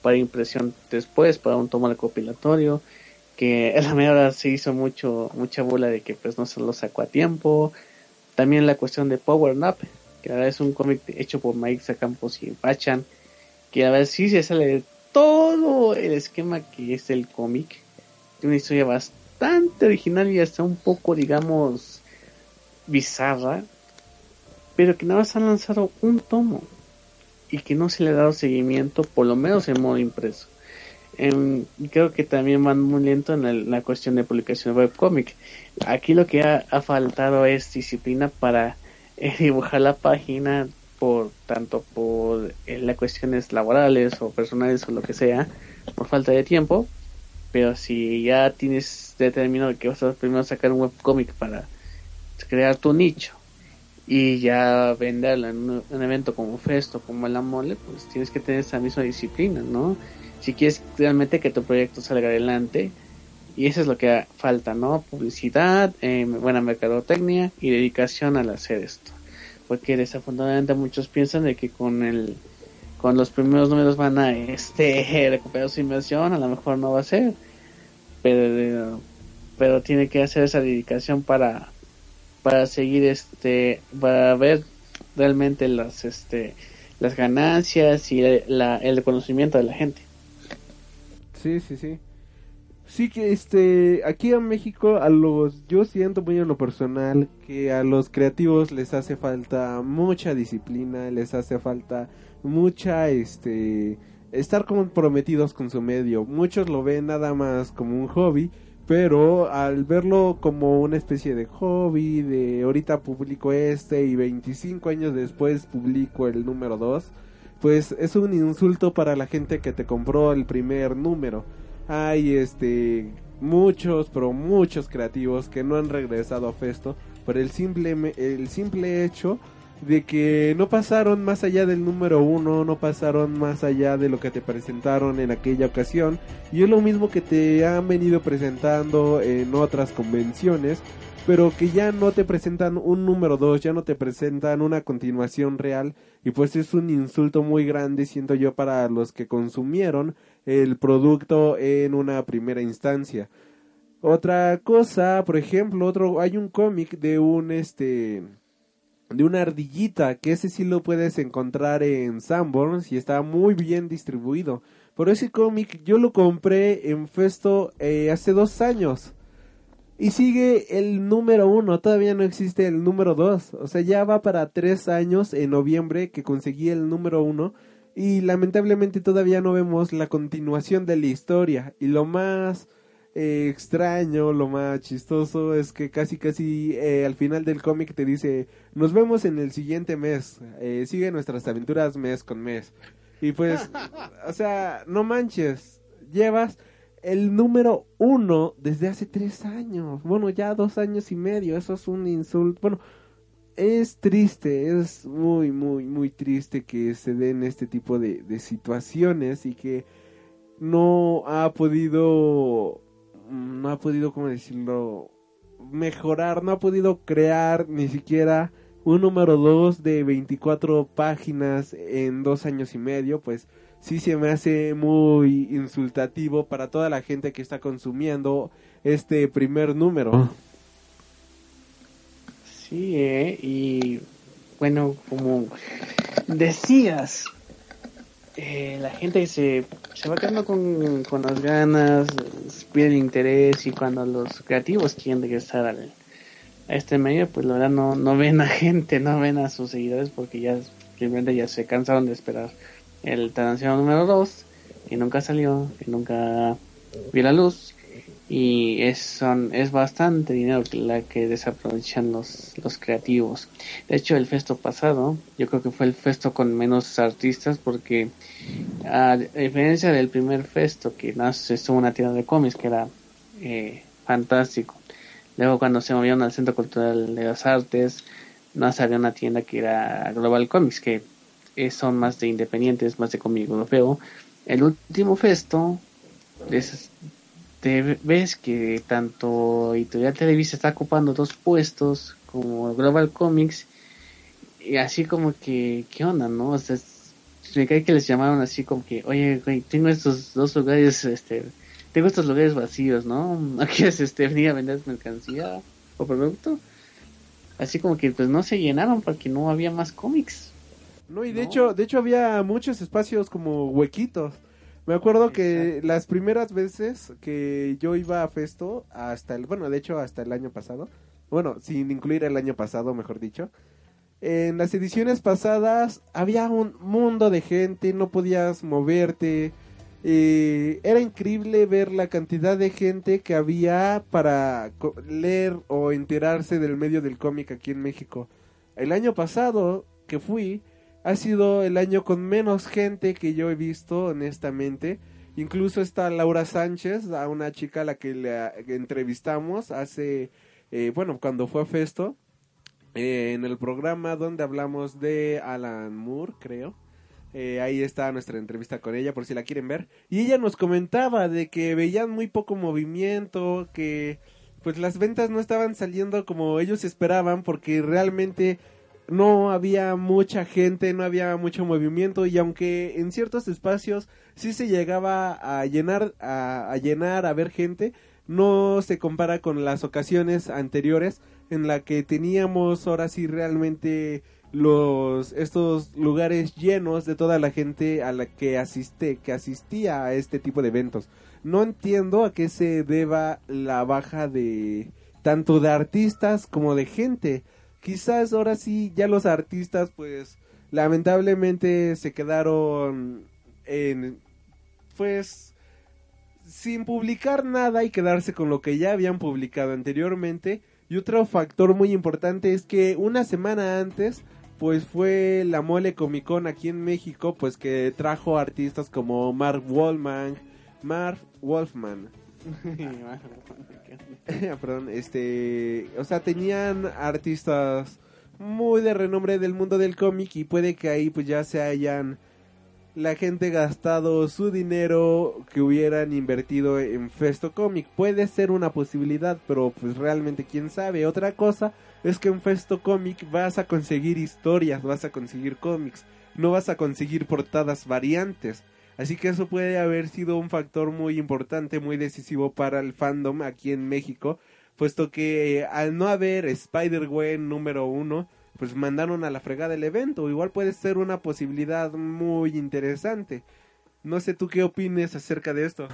para impresión después, para un tomo recopilatorio, que en la media se hizo mucho, mucha bola de que pues no se lo sacó a tiempo. También la cuestión de Power Nap, que ahora es un cómic hecho por Mike Zacampos y Pachan, que a ver si se sale de todo el esquema que es el cómic. Una historia bastante original y hasta un poco, digamos, bizarra, pero que nada más han lanzado un tomo y que no se le ha dado seguimiento, por lo menos en modo impreso. Em, creo que también van muy lento en la, cuestión de publicación de webcomic. Aquí lo que ha, faltado es disciplina para eh, dibujar la página por tanto por eh, las cuestiones laborales o personales o lo que sea, por falta de tiempo. Pero si ya tienes determinado que vas a primero sacar un webcomic para crear tu nicho y ya venderla en un, evento como Festo, como la Mole, pues tienes que tener esa misma disciplina, ¿no? Si quieres realmente que tu proyecto salga adelante, y eso es lo que falta, ¿no? Publicidad, eh, buena mercadotecnia y dedicación al hacer esto. Porque desafortunadamente muchos piensan de que con el con los primeros números van a este recuperar su inversión, a lo mejor no va a ser, pero pero tiene que hacer esa dedicación para para seguir este para ver realmente las este las ganancias y la, el reconocimiento de la gente. Sí sí sí. Sí que este aquí en México a los yo siento muy en lo personal que a los creativos les hace falta mucha disciplina les hace falta mucha este estar comprometidos con su medio. Muchos lo ven nada más como un hobby pero al verlo como una especie de hobby, de ahorita publico este y 25 años después publico el número 2, pues es un insulto para la gente que te compró el primer número. Hay este muchos, pero muchos creativos que no han regresado a Festo por el simple el simple hecho de que no pasaron más allá del número uno, no pasaron más allá de lo que te presentaron en aquella ocasión y es lo mismo que te han venido presentando en otras convenciones pero que ya no te presentan un número dos, ya no te presentan una continuación real y pues es un insulto muy grande siento yo para los que consumieron el producto en una primera instancia. Otra cosa, por ejemplo, otro hay un cómic de un este de una ardillita, que ese sí lo puedes encontrar en Sanborns y está muy bien distribuido. Pero ese cómic yo lo compré en Festo eh, hace dos años. Y sigue el número uno, todavía no existe el número dos. O sea, ya va para tres años en noviembre que conseguí el número uno. Y lamentablemente todavía no vemos la continuación de la historia. Y lo más eh, extraño, lo más chistoso es que casi casi eh, al final del cómic te dice nos vemos en el siguiente mes, eh, sigue nuestras aventuras mes con mes. Y pues, o sea, no manches, llevas el número uno desde hace tres años. Bueno, ya dos años y medio. Eso es un insulto. Bueno, es triste, es muy, muy, muy triste que se den este tipo de, de situaciones y que no ha podido, no ha podido, ¿cómo decirlo? Mejorar, no ha podido crear ni siquiera un número dos de 24 páginas en dos años y medio, pues sí se me hace muy insultativo para toda la gente que está consumiendo este primer número. Sí, eh, y bueno, como decías, eh, la gente se, se va quedando con, con las ganas, pierde interés y cuando los creativos quieren regresar al, a este medio, pues la verdad no, no ven a gente, no ven a sus seguidores porque ya simplemente ya se cansaron de esperar el Tarantino número 2 y nunca salió, y nunca vio la luz y es, son, es bastante dinero la que desaprovechan los, los creativos. De hecho, el festo pasado, yo creo que fue el festo con menos artistas porque a diferencia del primer festo que nace estuvo una tienda de cómics que era eh, fantástico. Luego cuando se movieron al Centro Cultural de las Artes, no había una tienda que era Global Comics, que son más de independientes, más de cómic europeo. El último festo, te ves que tanto Editorial Televisa está ocupando dos puestos como Global Comics y así como que, ¿qué onda, no? O sea, me cae que les llamaron así como que, oye, güey, tengo estos dos lugares, este, tengo estos lugares vacíos, ¿no? ¿No quieres este, venir a vender mercancía o producto? Así como que pues no se llenaron porque no había más cómics. No, y de hecho, de hecho había muchos espacios como huequitos. Me acuerdo que las primeras veces que yo iba a Festo, hasta el, bueno, de hecho hasta el año pasado, bueno, sin incluir el año pasado, mejor dicho, en las ediciones pasadas había un mundo de gente, no podías moverte, eh, era increíble ver la cantidad de gente que había para leer o enterarse del medio del cómic aquí en México. El año pasado que fui, ha sido el año con menos gente que yo he visto, honestamente. Incluso está Laura Sánchez, a una chica a la que le entrevistamos hace, eh, bueno, cuando fue a Festo, eh, en el programa donde hablamos de Alan Moore, creo. Eh, ahí está nuestra entrevista con ella, por si la quieren ver. Y ella nos comentaba de que veían muy poco movimiento, que pues las ventas no estaban saliendo como ellos esperaban, porque realmente no había mucha gente, no había mucho movimiento y aunque en ciertos espacios sí se llegaba a llenar, a, llenar, a ver gente, no se compara con las ocasiones anteriores en la que teníamos ahora sí realmente los estos lugares llenos de toda la gente a la que asiste, que asistía a este tipo de eventos. No entiendo a qué se deba la baja de tanto de artistas como de gente quizás ahora sí ya los artistas pues lamentablemente se quedaron en pues sin publicar nada y quedarse con lo que ya habían publicado anteriormente. Y otro factor muy importante es que una semana antes pues fue la Mole Comic Con aquí en México pues que trajo artistas como Mark Wolfman Mark Wolfman Perdón, este, o sea, tenían artistas muy de renombre del mundo del cómic y puede que ahí pues ya se hayan la gente gastado su dinero que hubieran invertido en Festo Comic. Puede ser una posibilidad, pero pues realmente quién sabe. Otra cosa es que en Festo Comic vas a conseguir historias, vas a conseguir cómics, no vas a conseguir portadas variantes. Así que eso puede haber sido un factor muy importante, muy decisivo para el fandom aquí en México, puesto que eh, al no haber Spider-Gwen número uno, pues mandaron a la fregada el evento. Igual puede ser una posibilidad muy interesante. No sé tú qué opines acerca de esto.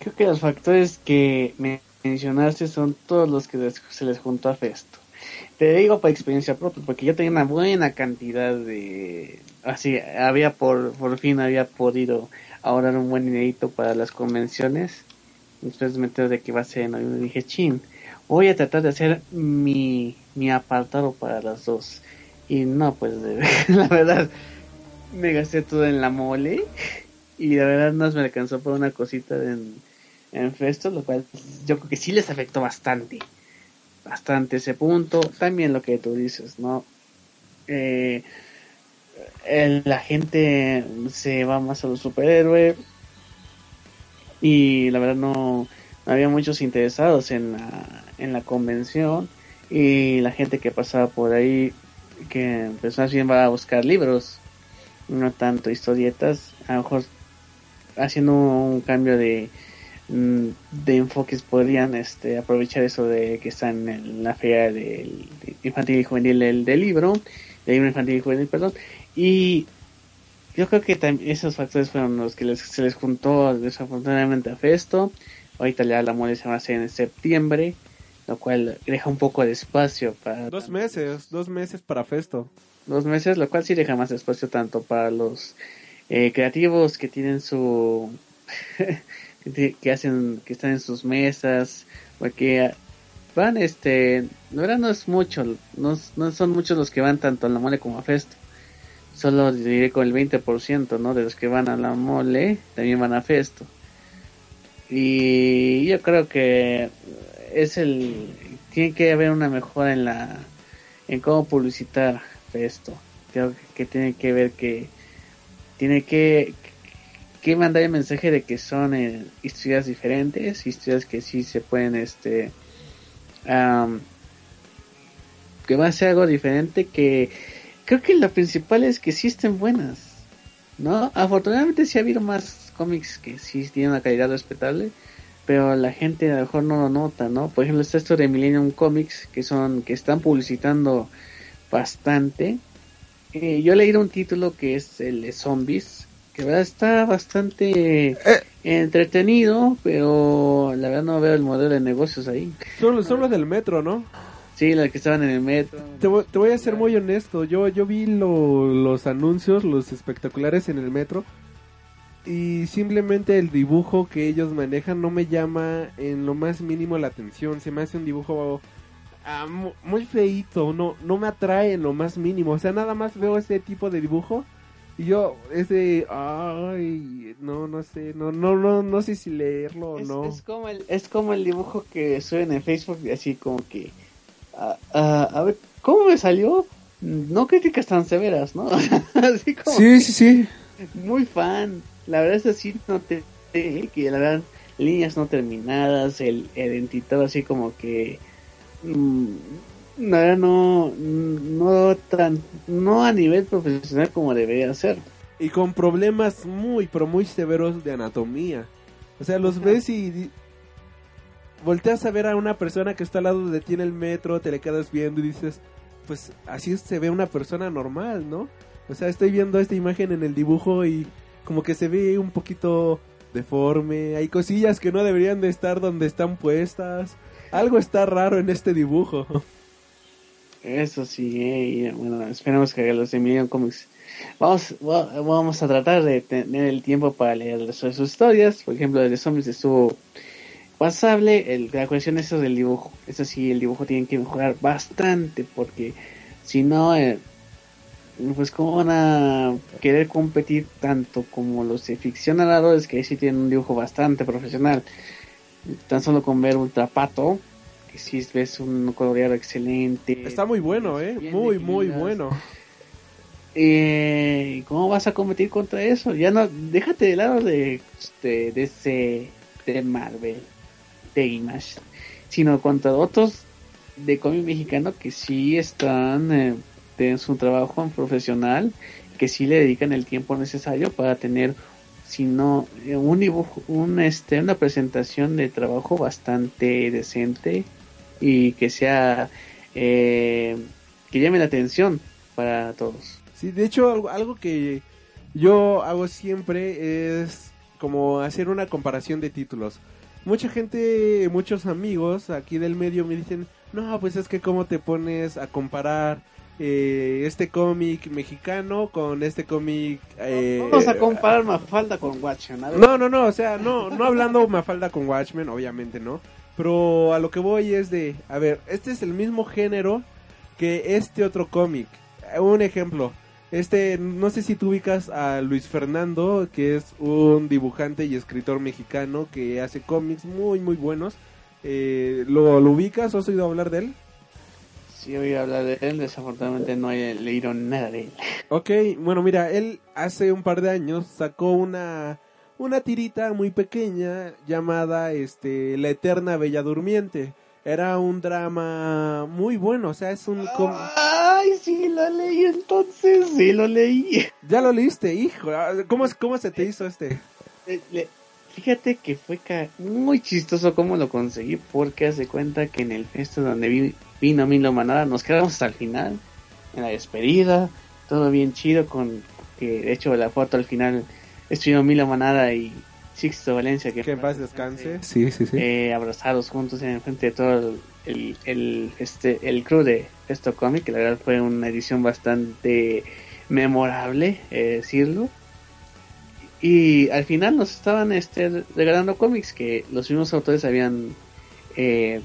Creo que los factores que mencionaste son todos los que se les juntó a Festo. Te digo por experiencia propia, porque yo tenía una buena cantidad de, así había por, por fin había podido ahorrar un buen dinerito para las convenciones. Después me enteré de que va a ser en y dije, chin, voy a tratar de hacer mi, mi apartado para las dos. Y no, pues la verdad, me gasté todo en la mole y la verdad no me alcanzó por una cosita en, en Festo, lo cual yo creo que sí les afectó bastante. Bastante ese punto. También lo que tú dices, ¿no? Eh, la gente se va más a los superhéroes y la verdad no, había muchos interesados en la, en la convención y la gente que pasaba por ahí que pues más bien va a buscar libros no tanto historietas a lo mejor haciendo un cambio de de enfoques podrían este aprovechar eso de que están en la feria del infantil y juvenil del, libro de libro infantil y juvenil perdón y yo creo que esos factores fueron los que se les juntó desafortunadamente a Festo ahorita ya la mole se va a hacer en septiembre lo cual deja un poco de espacio para... Dos meses, dos meses para Festo. Dos meses, lo cual sí deja más espacio tanto para los eh, creativos que tienen su... que hacen, que están en sus mesas, porque van, este, la verdad no es mucho, no, no son muchos los que van tanto a la mole como a Festo. Solo diré con el 20%, ¿no? De los que van a la mole, también van a Festo. Y yo creo que es el tiene que haber una mejora en la en cómo publicitar esto creo que tiene que ver que tiene que que mandar el mensaje de que son eh, historias diferentes historias que sí se pueden este que va a ser algo diferente que creo que lo principal es que sí estén buenas no afortunadamente sí ha habido más cómics que sí tienen una calidad respetable pero la gente a lo mejor no lo nota, ¿no? Por ejemplo, está esto de Millennium Comics, que son, que están publicitando bastante. Eh, yo leído un título que es el de Zombies, que verdad está bastante eh. entretenido, pero la verdad no veo el modelo de negocios ahí. Son, los del metro, ¿no? Sí, los que estaban en el metro. Te, voy, a ser muy honesto, yo, yo vi los anuncios, los espectaculares en el metro y simplemente el dibujo que ellos manejan no me llama en lo más mínimo la atención. Se me hace un dibujo ah, muy feito, no, no me atrae en lo más mínimo. O sea, nada más veo ese tipo de dibujo y yo ese ay, no, no sé, no, no, no, no sé si leerlo o no. Es como el, es como el dibujo que suben en Facebook, así como que, ah, ah, a ver, ¿cómo me salió? No críticas tan severas, ¿no? así como sí, sí, sí. Muy fan la verdad es así, no te, que la verdad, líneas no terminadas, el, el así como que, mmm, no, no, no tan, no a nivel profesional como debería ser. Y con problemas muy, pero muy severos de anatomía. O sea, los ves y volteas a ver a una persona que está al lado de ti en el metro, te le quedas viendo y dices, pues así se ve una persona normal, ¿no? O sea, estoy viendo esta imagen en el dibujo y como que se ve un poquito deforme, hay cosillas que no deberían de estar donde están puestas. Algo está raro en este dibujo. Eso sí, eh, bueno, esperemos que los de Million Comics vamos, vamos a tratar de tener el tiempo para leer sus historias. Por ejemplo, el de Zombies estuvo pasable. El, la cuestión es eso del dibujo. Eso sí, el dibujo tiene que mejorar bastante porque si no, eh, pues cómo van a querer competir tanto como los de ficción narradores que sí tienen un dibujo bastante profesional tan solo con ver Ultrapato que si ves un coloreado excelente. Está muy bueno eh. muy muy bueno. Eh, cómo vas a competir contra eso ya no déjate de lado de de, de ese de Marvel de Image sino contra otros de cómic mexicano que sí están eh, en su trabajo profesional, que sí le dedican el tiempo necesario para tener, si no, un dibujo, un, este, una presentación de trabajo bastante decente y que sea, eh, que llame la atención para todos. Sí, de hecho, algo, algo que yo hago siempre es como hacer una comparación de títulos. Mucha gente, muchos amigos aquí del medio me dicen, no, pues es que cómo te pones a comparar eh, este cómic mexicano con este cómic... Eh, Vamos a comparar Mafalda con Watchmen. No, no, no, o sea, no, no hablando Mafalda con Watchmen, obviamente no. Pero a lo que voy es de, a ver, este es el mismo género que este otro cómic. Un ejemplo, Este, no sé si tú ubicas a Luis Fernando, que es un dibujante y escritor mexicano que hace cómics muy, muy buenos. Eh, ¿lo, ¿Lo ubicas o has oído hablar de él? Sí, oí hablar de él, desafortunadamente no he leído nada de él. Ok, bueno, mira, él hace un par de años sacó una, una tirita muy pequeña llamada este, La Eterna Bella Durmiente. Era un drama muy bueno, o sea, es un... Ay, sí, lo leí entonces, sí, lo leí. Ya lo leíste, hijo. ¿Cómo, es- ¿Cómo se te hizo este? Eh, Fíjate que fue ca- muy chistoso cómo lo conseguí, porque hace cuenta que en el festo donde vi- vino Milo Manada nos quedamos hasta el final, en la despedida, todo bien chido, con que de hecho la foto al final estuvieron Milo Manada y Sixto Valencia, que, Que en paz descanse. Sí, sí, sí. eh, abrazados juntos en frente de todo el, el, el, este, el crew de Festo Comic, que la verdad fue una edición bastante memorable, eh, decirlo. Y al final nos estaban este, regalando cómics que los mismos autores habían eh,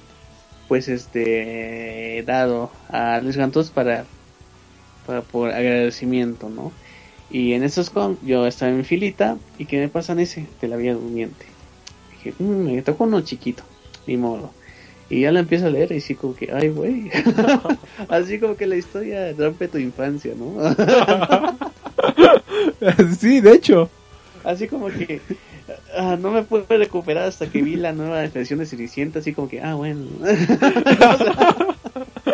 pues este dado a Luis Gantos para, para por agradecimiento, ¿no? Y en esos con yo estaba en filita y que me pasan ese de la Vía Durmiente. Dije, "Mm, me tocó uno chiquito, ni modo. Y ya lo empiezo a leer y sí como que, ay güey. Así como que la historia rompe tu infancia, ¿no? sí, de hecho. Así como que ah, no me pude recuperar hasta que vi la nueva versión de Cenicienta, así como que, ah, bueno. o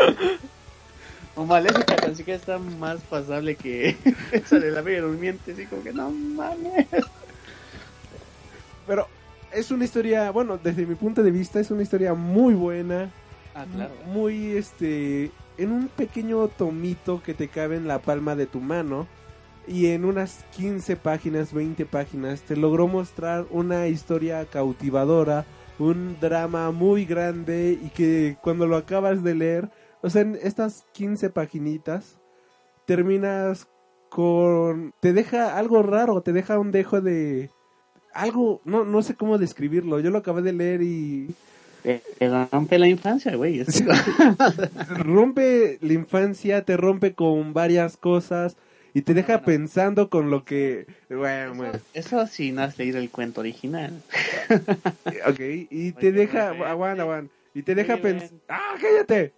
Maléfica, así que está más pasable que esa de la Bella Durmiente, así como que, no mames. Pero es una historia, bueno, desde mi punto de vista es una historia muy buena. Ah, Muy, este, en un pequeño tomito que te cabe en la palma de tu mano. Y en unas 15 páginas, 20 páginas, te logró mostrar una historia cautivadora, un drama muy grande y que cuando lo acabas de leer, o sea, en estas 15 paginitas, terminas con... te deja algo raro, te deja un dejo de... algo, no, no sé cómo describirlo, yo lo acabé de leer y Te, rompe la infancia, güey. rompe la infancia, te rompe con varias cosas y te deja no. pensando con lo que... Bueno, bueno, Eso sí, no has leído el cuento original. ok, y te Oye, deja... Aguanta, aguanta. Y te deja ven. ¡Ah, cállate!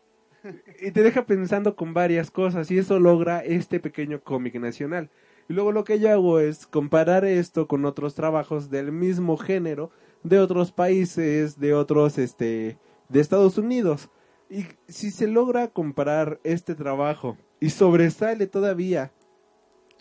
Y te deja pensando con varias cosas y eso logra este pequeño cómic nacional. Y luego lo que yo hago es comparar esto con otros trabajos del mismo género de otros países, de otros, este, de Estados Unidos. Y si se logra comparar este trabajo y sobresale todavía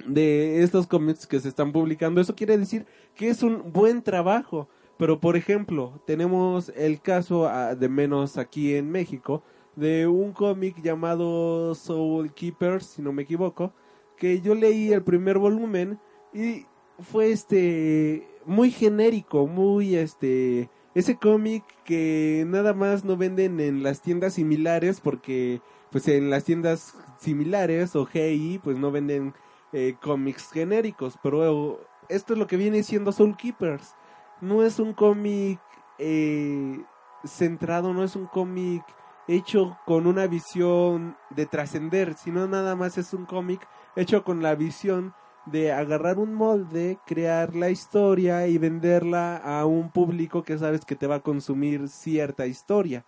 de estos cómics que se están publicando, eso quiere decir que es un buen trabajo. Pero por ejemplo, tenemos el caso ah, de menos aquí en México de un cómic llamado Soul Keepers, si no me equivoco, que yo leí el primer volumen y fue este muy genérico, muy este ese cómic que nada más no venden en las tiendas similares porque pues en las tiendas similares o GI pues no venden eh, cómics genéricos, pero esto es lo que viene siendo Soul Keepers. No es un cómic eh, centrado, no es un cómic hecho con una visión de trascender, sino nada más es un cómic hecho con la visión de agarrar un molde, crear la historia y venderla a un público que sabes que te va a consumir cierta historia.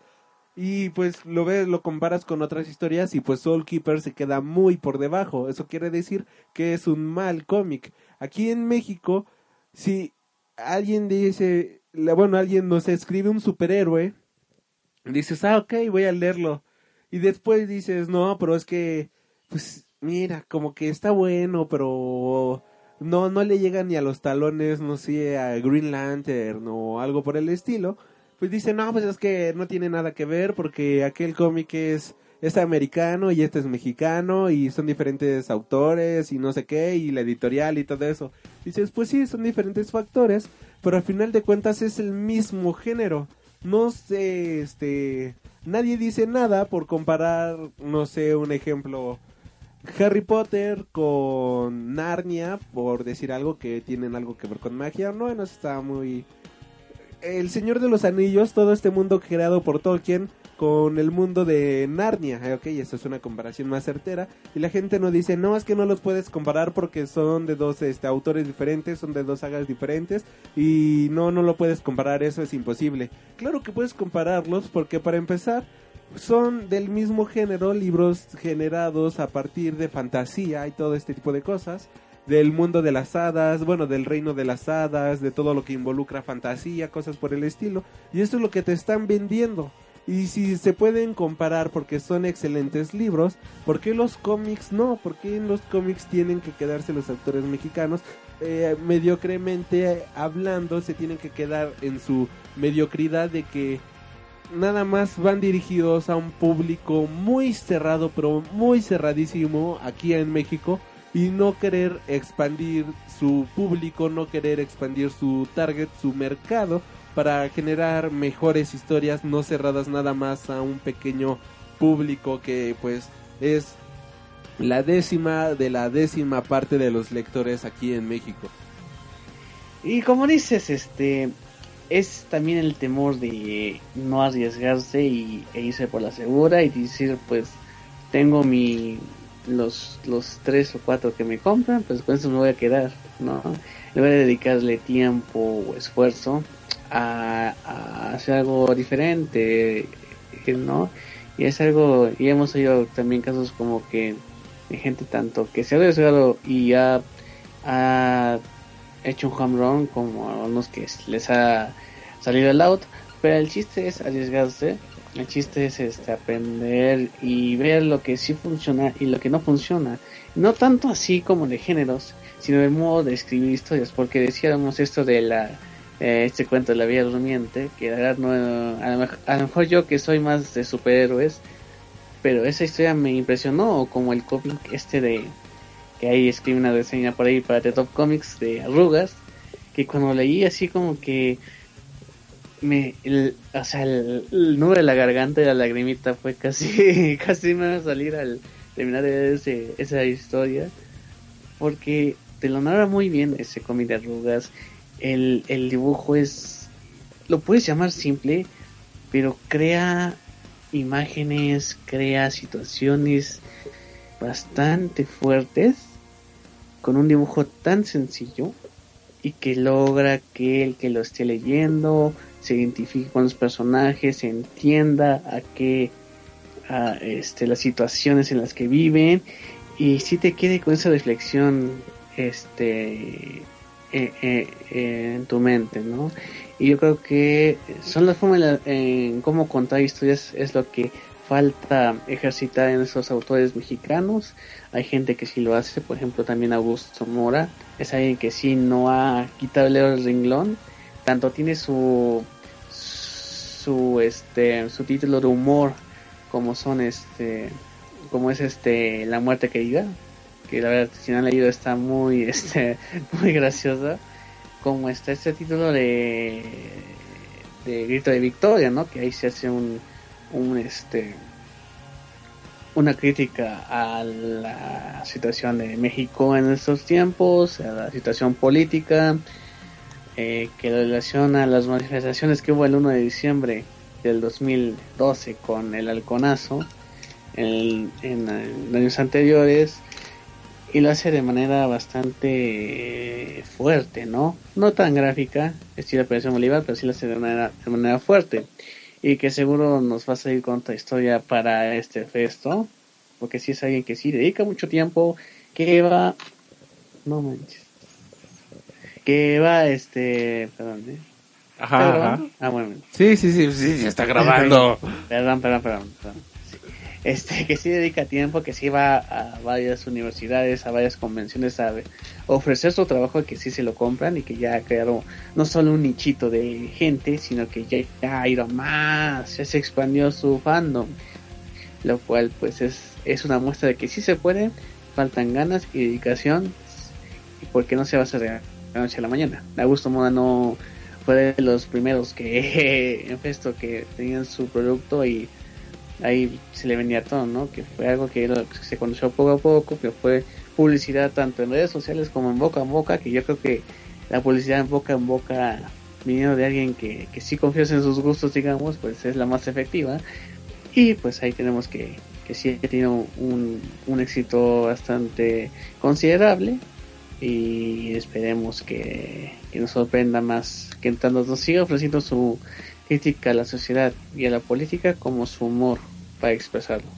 Y pues lo ves, lo comparas con otras historias y pues Soul Keeper se queda muy por debajo. Eso quiere decir que es un mal cómic. Aquí en México, si alguien dice, bueno, alguien nos escribe un superhéroe, dices, ah, ok, voy a leerlo. Y después dices, no, pero es que, pues, mira, como que está bueno, pero no, no le llega ni a los talones, no sé, a Green Lantern o algo por el estilo. Pues dice, no, pues es que no tiene nada que ver porque aquel cómic es, es americano y este es mexicano y son diferentes autores y no sé qué y la editorial y todo eso. Dices, pues sí, son diferentes factores, pero al final de cuentas es el mismo género. No sé, este, nadie dice nada por comparar, no sé, un ejemplo, Harry Potter con Narnia, por decir algo que tienen algo que ver con magia. No, no está muy... El Señor de los Anillos, todo este mundo creado por Tolkien, con el mundo de Narnia. Eh, Ok, esa es una comparación más certera. Y la gente no dice, no, es que no los puedes comparar porque son de dos este, autores diferentes, son de dos sagas diferentes. Y no, no lo puedes comparar, eso es imposible. Claro que puedes compararlos porque para empezar son del mismo género, libros generados a partir de fantasía y todo este tipo de cosas, del mundo de las hadas, bueno, del reino de las hadas, de todo lo que involucra fantasía, cosas por el estilo, y esto es lo que te están vendiendo. Y si se pueden comparar porque son excelentes libros, ¿por qué los cómics no? ¿Por qué en los cómics tienen que quedarse los actores mexicanos? Eh, mediocremente hablando, se tienen que quedar en su mediocridad de que nada más van dirigidos a un público muy cerrado, pero muy cerradísimo aquí en México y no querer expandir su público, no querer expandir su target, su mercado para generar mejores historias no cerradas nada más a un pequeño público que pues es la décima de la décima parte de los lectores aquí en México. Y como dices, este es también el temor de no arriesgarse y, e irse por la segura y decir pues tengo mi los los tres o cuatro que me compran pues con eso me voy a quedar no le voy a dedicarle tiempo o esfuerzo a, hacer algo diferente no. Y es algo y hemos oído también casos como que de gente tanto que se ha arriesgado y ha, ha hecho un home run como a unos que les ha salido el out. Pero el chiste es arriesgarse el chiste es este aprender y ver lo que sí funciona y lo que no funciona. No tanto así como de géneros sino de modo de escribir historias porque decíamos esto de la eh, este cuento de la vida durmiente que la verdad no a lo, mejor, a lo mejor yo que soy más de superhéroes pero esa historia me impresionó como el cómic este de que ahí escribe una reseña por ahí para The Top Comics de arrugas que cuando leí así como que me o sea el, el, nudo de la garganta y la lagrimita fue casi casi me va a salir al terminar de ver ese, esa historia porque te lo narra muy bien ese cómic de arrugas el, el dibujo es lo puedes llamar simple pero crea imágenes crea situaciones bastante fuertes con un dibujo tan sencillo y que logra que el que lo esté leyendo se identifique con los personajes, se entienda a qué a este las situaciones en las que viven y si te quede con esa reflexión este eh, eh, eh, en tu mente, ¿no? Y yo creo que son las formas en cómo contar historias es lo que falta ejercitar en esos autores mexicanos. Hay gente que sí lo hace, por ejemplo también Augusto Mora, es alguien que sí no ha quitado el renglón, tanto tiene su su este su título de humor como son este como es este La muerte querida, que la verdad si no han leído está muy este muy graciosa, como está este título de de Grito de Victoria, ¿no? Que ahí se hace un un este una crítica a la situación de México en estos tiempos, a la situación política, eh, que relaciona las manifestaciones que hubo el 1 de diciembre del 2012 con el halconazo en, en, en años anteriores y lo hace de manera bastante fuerte, ¿no? No tan gráfica, estilo Operación Bolívar, pero sí lo hace de manera, de manera fuerte y que seguro nos va a salir con otra historia para este festo, porque si es alguien que sí dedica mucho tiempo, que va, no manches, que va, este, perdón, ¿eh? Ajá, ajá. Ah, bueno. Sí, sí, sí, sí, se está grabando. Perdón, perdón, perdón. perdón. Este, que sí dedica tiempo, que sí va a varias universidades, a varias convenciones a ofrecer su trabajo, que sí se lo compran y que ya crearon no solo un nichito de gente, sino que ya, ya ha ido más, ya se expandió su fandom. Lo cual, pues, es, es una muestra de que sí se puede, faltan ganas y dedicación, y porque no se va a hacer de la noche a la mañana. Augusto Moda no fue de los primeros que en Festo que tenían su producto y ahí se le vendía todo, ¿no? Que fue algo que, se conoció poco a poco, que fue publicidad tanto en redes sociales como en boca en boca, que yo creo que la publicidad en boca en boca viniendo de alguien que, que sí confías en sus gustos, digamos, pues es la más efectiva. Y pues ahí tenemos que, que sí ha tenido un, un éxito bastante considerable y esperemos que, que nos sorprenda más, que tanto nos siga ofreciendo su crítica a la sociedad y a la política como su humor para expresarlo.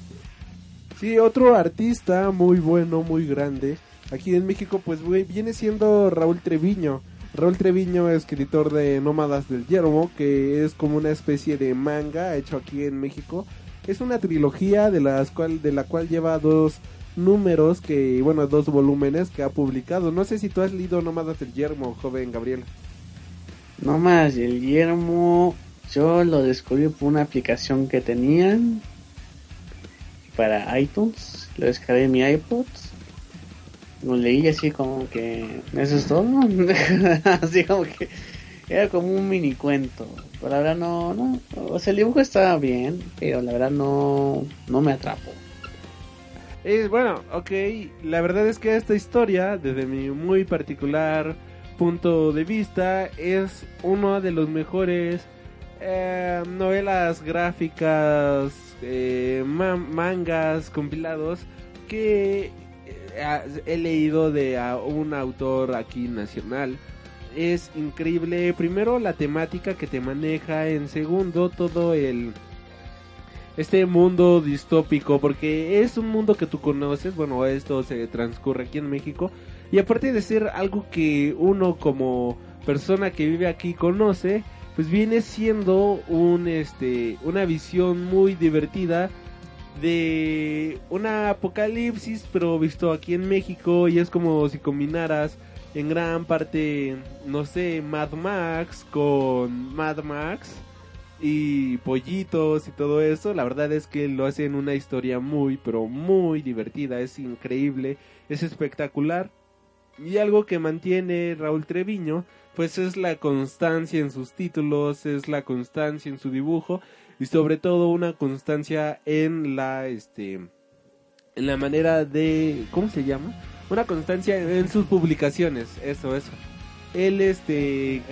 Sí, otro artista muy bueno, muy grande, aquí en México pues viene siendo Raúl Treviño. Raúl Treviño, escritor de Nómadas del Yermo, que es como una especie de manga hecho aquí en México. Es una trilogía de, las cual, de la cual lleva dos números que, bueno, dos volúmenes que ha publicado. No sé si tú has leído Nómadas del Yermo, joven Gabriel. Nómadas del Yermo, yo lo descubrí por una aplicación que tenían para iTunes. Lo descargué en mi iPod. Lo leí así como que eso es todo así como que era como un mini cuento. Pero la verdad no no o sea el dibujo estaba bien pero la verdad no no me atrapó. Es bueno ok la verdad es que esta historia desde mi muy particular punto de vista es uno de los mejores eh, novelas gráficas eh, mangas compilados que he leído de un autor aquí nacional. Es increíble, primero la temática que te maneja, en segundo todo el este mundo distópico, porque es un mundo que tú conoces, bueno, esto se transcurre aquí en México, y aparte de ser algo que uno como persona que vive aquí conoce, pues viene siendo un este una visión muy divertida de una apocalipsis, pero visto aquí en México y es como si combinaras en gran parte, no sé, Mad Max con Mad Max y pollitos y todo eso. La verdad es que lo hacen una historia muy, pero muy divertida, es increíble, es espectacular. Y algo que mantiene Raúl Treviño, pues es la constancia en sus títulos, es la constancia en su dibujo y sobre todo una constancia en la este en la manera de ¿cómo se llama? Una constancia en sus publicaciones, eso eso. Él este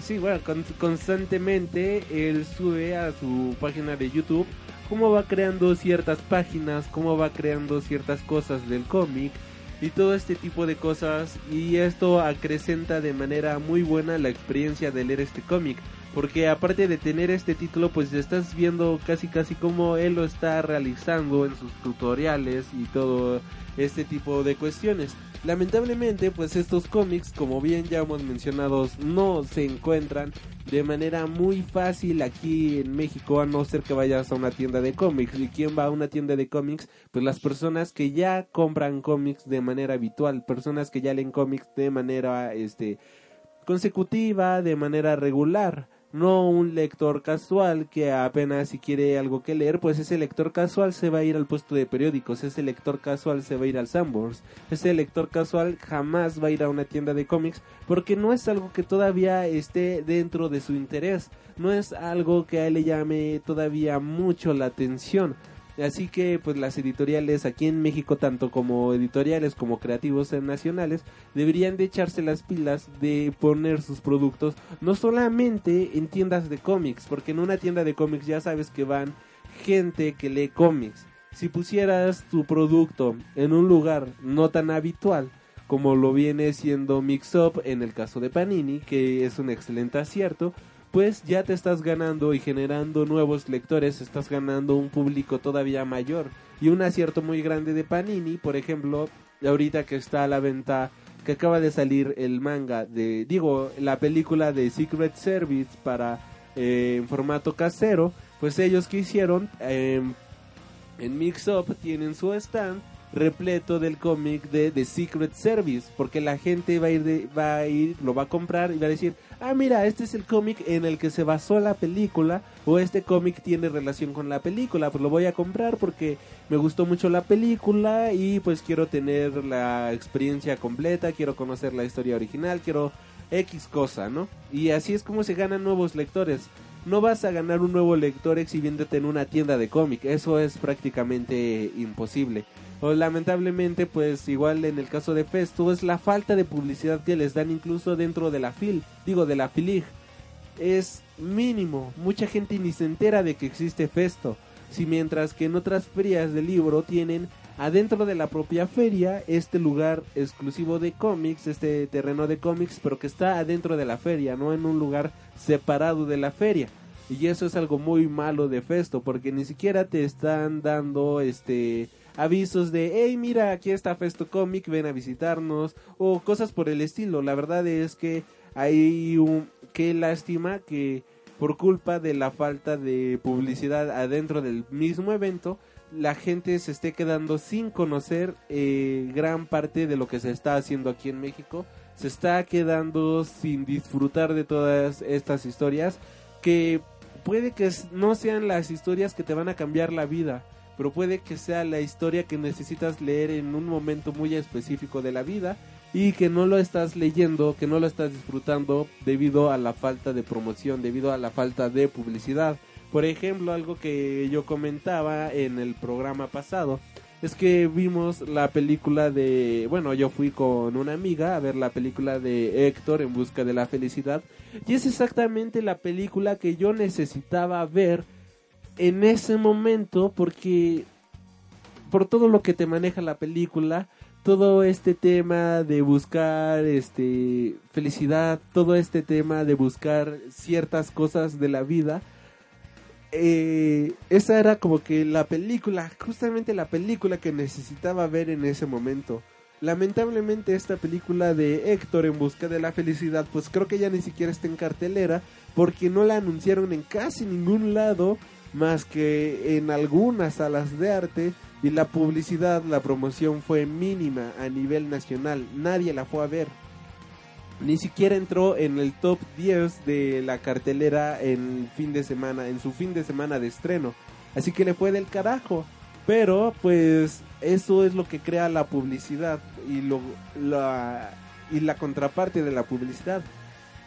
sí, bueno, constantemente él sube a su página de YouTube cómo va creando ciertas páginas, cómo va creando ciertas cosas del cómic y todo este tipo de cosas y esto acrecenta de manera muy buena la experiencia de leer este cómic porque aparte de tener este título pues estás viendo casi casi como él lo está realizando en sus tutoriales y todo este tipo de cuestiones lamentablemente pues estos cómics como bien ya hemos mencionado no se encuentran de manera muy fácil aquí en México a no ser que vayas a una tienda de cómics. Y quién va a una tienda de cómics pues las personas que ya compran cómics de manera habitual personas que ya leen cómics de manera este consecutiva de manera regular no un lector casual que apenas si quiere algo que leer, pues ese lector casual se va a ir al puesto de periódicos, ese lector casual se va a ir al Sanborns, ese lector casual jamás va a ir a una tienda de cómics porque no es algo que todavía esté dentro de su interés, no es algo que a él le llame todavía mucho la atención. Así que pues las editoriales aquí en México, tanto como editoriales como creativos nacionales, deberían de echarse las pilas de poner sus productos no solamente en tiendas de cómics, porque en una tienda de cómics ya sabes que van gente que lee cómics. Si pusieras tu producto en un lugar no tan habitual, como lo viene siendo Mix Up en el caso de Panini, que es un excelente acierto, pues ya te estás ganando y generando nuevos lectores, estás ganando un público todavía mayor. Y un acierto muy grande de Panini, por ejemplo, ahorita que está a la venta que acaba de salir el manga de digo la película de Secret Service para eh, en formato casero, pues ellos que hicieron em, en Mix Up tienen su stand repleto del cómic de The Secret Service, porque la gente va a ir, de, va a ir, lo va a comprar y va a decir, ah, mira, este es el cómic en el que se basó la película, o este cómic tiene relación con la película, pues lo voy a comprar porque me gustó mucho la película y pues quiero tener la experiencia completa, quiero conocer la historia original, quiero X cosa, ¿no? Y así es como se ganan nuevos lectores. No vas a ganar un nuevo lector exhibiéndote en una tienda de cómic, eso es prácticamente imposible. O lamentablemente, pues igual en el caso de Festo, es la falta de publicidad que les dan incluso dentro de la FIL, digo de la FILIG. Es mínimo, mucha gente ni se entera de que existe Festo. Si mientras que en otras ferias de libro tienen adentro de la propia feria este lugar exclusivo de cómics, este terreno de cómics, pero que está adentro de la feria, no en un lugar separado de la feria. Y eso es algo muy malo de Festo, porque ni siquiera te están dando este avisos de, hey, mira, aquí está Festo Comic, ven a visitarnos, o cosas por el estilo. La verdad es que hay un, qué lástima que por culpa de la falta de publicidad adentro del mismo evento, la gente se esté quedando sin conocer eh, gran parte de lo que se está haciendo aquí en México. Se está quedando sin disfrutar de todas estas historias que puede que no sean las historias que te van a cambiar la vida, pero puede que sea la historia que necesitas leer en un momento muy específico de la vida y que no lo estás leyendo, que no lo estás disfrutando debido a la falta de promoción, debido a la falta de publicidad. Por ejemplo, algo que yo comentaba en el programa pasado es que vimos la película de, bueno, yo fui con una amiga a ver la película de Héctor en busca de la felicidad y es exactamente la película que yo necesitaba ver en ese momento porque por todo lo que te maneja la película, todo este tema de buscar este felicidad, todo este tema de buscar ciertas cosas de la vida, eh, esa era como que la película, justamente la película que necesitaba ver en ese momento. Lamentablemente esta película de Héctor en busca de la felicidad, pues creo que ya ni siquiera está en cartelera porque no la anunciaron en casi ningún lado más que en algunas salas de arte y la publicidad, la promoción fue mínima a nivel nacional, nadie la fue a ver ni siquiera entró en el top 10 de la cartelera en fin de semana, en su fin de semana de estreno. Así que le fue del carajo. Pero pues eso es lo que crea la publicidad y lo la, y la contraparte de la publicidad.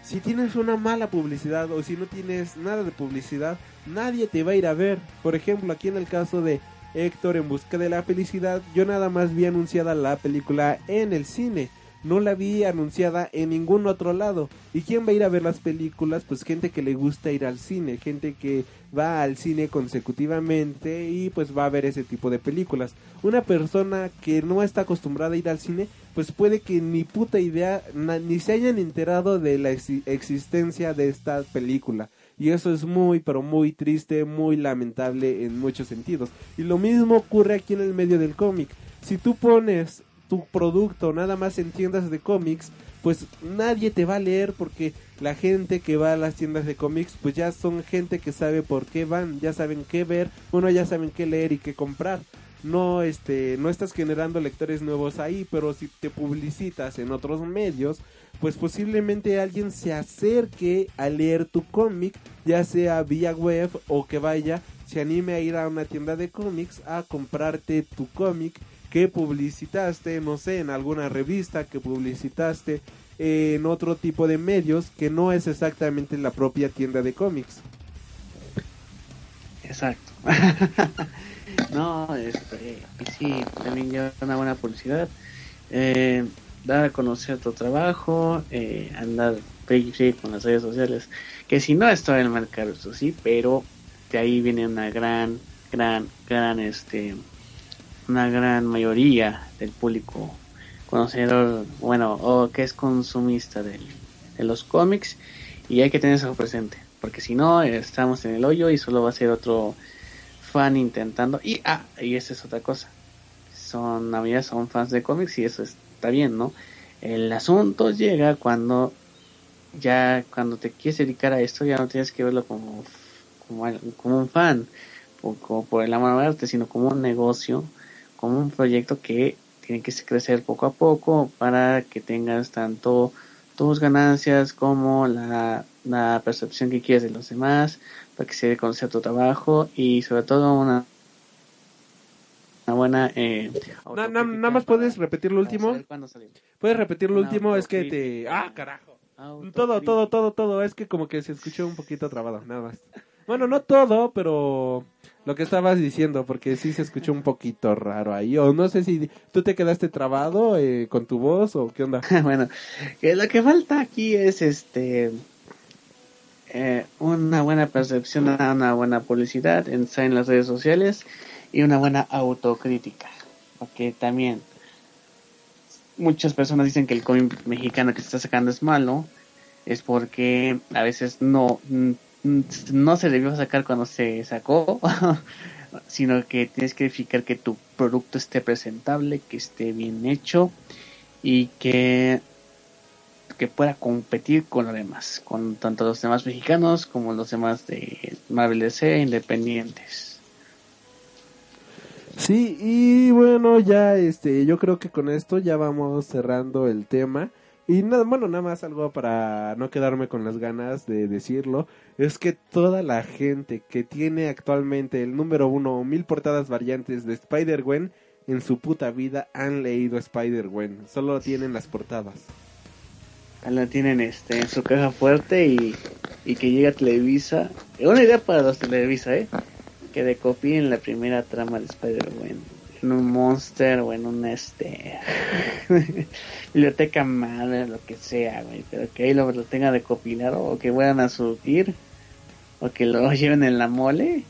Si tienes una mala publicidad o si no tienes nada de publicidad, nadie te va a ir a ver. Por ejemplo, aquí en el caso de Héctor en busca de la felicidad, yo nada más vi anunciada la película en el cine no la vi anunciada en ningún otro lado. ¿Y quién va a ir a ver las películas? Pues gente que le gusta ir al cine, gente que va al cine consecutivamente y pues va a ver ese tipo de películas. Una persona que no está acostumbrada a ir al cine, pues puede que ni puta idea, ni se hayan enterado de la existencia de esta película. Y eso es muy, pero muy triste, muy lamentable en muchos sentidos. Y lo mismo ocurre aquí en el medio del cómic. Si tú pones tu producto nada más en tiendas de cómics, pues nadie te va a leer porque la gente que va a las tiendas de cómics pues ya son gente que sabe por qué van, ya saben qué ver, bueno, ya saben qué leer y qué comprar. No este no estás generando lectores nuevos ahí, pero si te publicitas en otros medios, pues posiblemente alguien se acerque a leer tu cómic, ya sea vía web o que vaya, se anime a ir a una tienda de cómics a comprarte tu cómic que publicitaste, no sé, en alguna revista, que publicitaste en otro tipo de medios que no es exactamente la propia tienda de cómics. Exacto. no, este, sí, también lleva una buena publicidad. Eh, dar a conocer tu trabajo, eh, andar con las redes sociales, que si no está en el mercado, eso sí, pero de ahí viene una gran, gran, gran, este, una gran mayoría del público conocedor, bueno, o que es consumista de los cómics y hay que tener eso presente, porque si no estamos en el hoyo y solo va a ser otro fan intentando y ah, y esa es otra cosa. Son la son fans de cómics y eso está bien, ¿no? El asunto llega cuando ya cuando te quieres dedicar a esto ya no tienes que verlo como como, como un fan o como por el amor de arte, sino como un negocio como un proyecto que tiene que crecer poco a poco para que tengas tanto tus ganancias como la, percepción que quieres de los demás, para que se dé conocer tu trabajo y sobre todo una, una buena... Eh, nada más puedes repetir lo último. Puedes repetir lo último, es que te... Ah, carajo. Todo, todo, todo, todo, es que como que se escuchó un poquito trabado, nada más. Bueno, no todo, pero lo que estabas diciendo, porque sí se escuchó un poquito raro ahí. O no sé si tú te quedaste trabado eh, con tu voz o qué onda. bueno, lo que falta aquí es este eh, una buena percepción, una buena publicidad en, en las redes sociales y una buena autocrítica. Porque también muchas personas dicen que el cómic mexicano que se está sacando es malo, es porque a veces no, no se debió sacar cuando se sacó, sino que tienes que verificar que tu producto esté presentable, que esté bien hecho y que, que pueda competir con los demás, con tanto los demás mexicanos como los demás de Marvel DC independientes. Sí, y bueno, ya este, yo creo que con esto ya vamos cerrando el tema. Y nada, bueno, nada más algo para no quedarme con las ganas de decirlo, es que toda la gente que tiene actualmente el número uno o mil portadas variantes de Spider-Gwen en su puta vida han leído Spider-Gwen, solo tienen las portadas. La tienen este, en su caja fuerte y, y que llega a Televisa. Una idea para los Televisa, ¿eh? Que decopien la primera trama de Spider-Gwen en un Monster o en un este biblioteca madre, lo que sea, güey, pero que ahí lo, lo tenga de copilar o que vayan a surtir o que lo lleven en la mole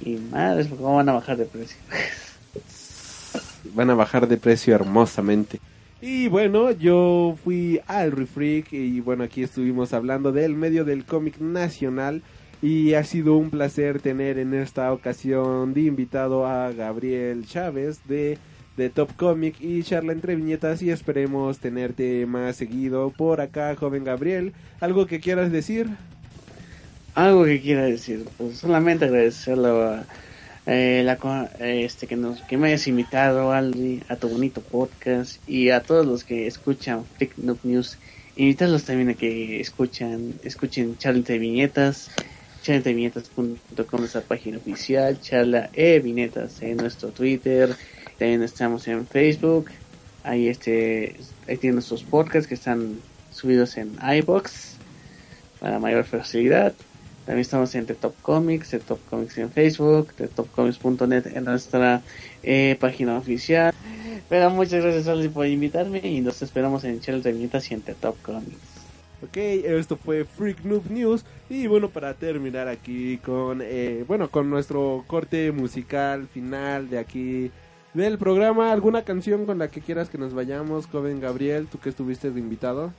y madres, ¿cómo van a bajar de precio? van a bajar de precio hermosamente. Y bueno, yo fui al Refreak y bueno, aquí estuvimos hablando del medio del cómic nacional y ha sido un placer tener en esta ocasión de invitado a Gabriel Chávez de, de Top Comic y charla entre viñetas y esperemos tenerte más seguido por acá, joven Gabriel. ¿Algo que quieras decir? Algo que quiera decir, pues solamente agradecerlo a, eh, la, este, que, nos, que me hayas invitado, Aldi, a tu bonito podcast y a todos los que escuchan Freak Noob News. Invitarlos también a que escuchan, escuchen charla entre viñetas charlaevinetas.com es la página oficial, charla e vinetas en nuestro Twitter, también estamos en Facebook, ahí este, ahí tienen nuestros podcasts que están subidos en iBox para mayor facilidad. También estamos en The Top Comics, The Top Comics en Facebook, TheTopComics.net en nuestra eh, página oficial. Pero muchas gracias por invitarme y nos esperamos en Charla de Viñetas y en The Top Comics. Ok, esto fue Freak Noob News. Y bueno, para terminar aquí con, eh, bueno, con nuestro corte musical final de aquí del programa, ¿alguna canción con la que quieras que nos vayamos, joven Gabriel? Tú que estuviste de invitado.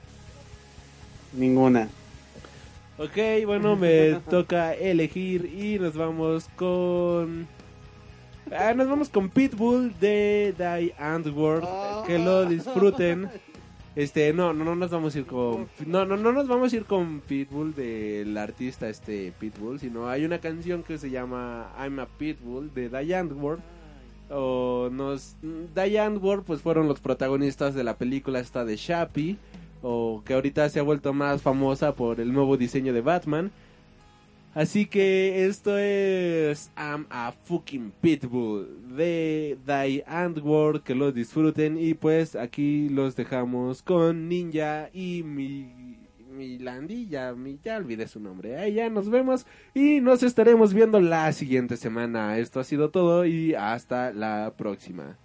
Ninguna. Ok, bueno, me toca elegir y nos vamos con... Ah, nos vamos con Pitbull de Die Antwoord. Que lo disfruten. Este, no, no, no nos vamos a ir con. No, no, no nos vamos a ir con Pitbull del artista este Pitbull, sino hay una canción que se llama I'm a Pitbull de Diane Ward. O nos. Diane Ward, pues fueron los protagonistas de la película esta de Shappy. O que ahorita se ha vuelto más famosa por el nuevo diseño de Batman. Así que esto es I'm a fucking Pitbull de Die Antwoord, que lo disfruten y pues aquí los dejamos con Ninja y mi, mi Landy, ya, mi, ya olvidé su nombre, ahí ya nos vemos y nos estaremos viendo la siguiente semana. Esto ha sido todo y hasta la próxima.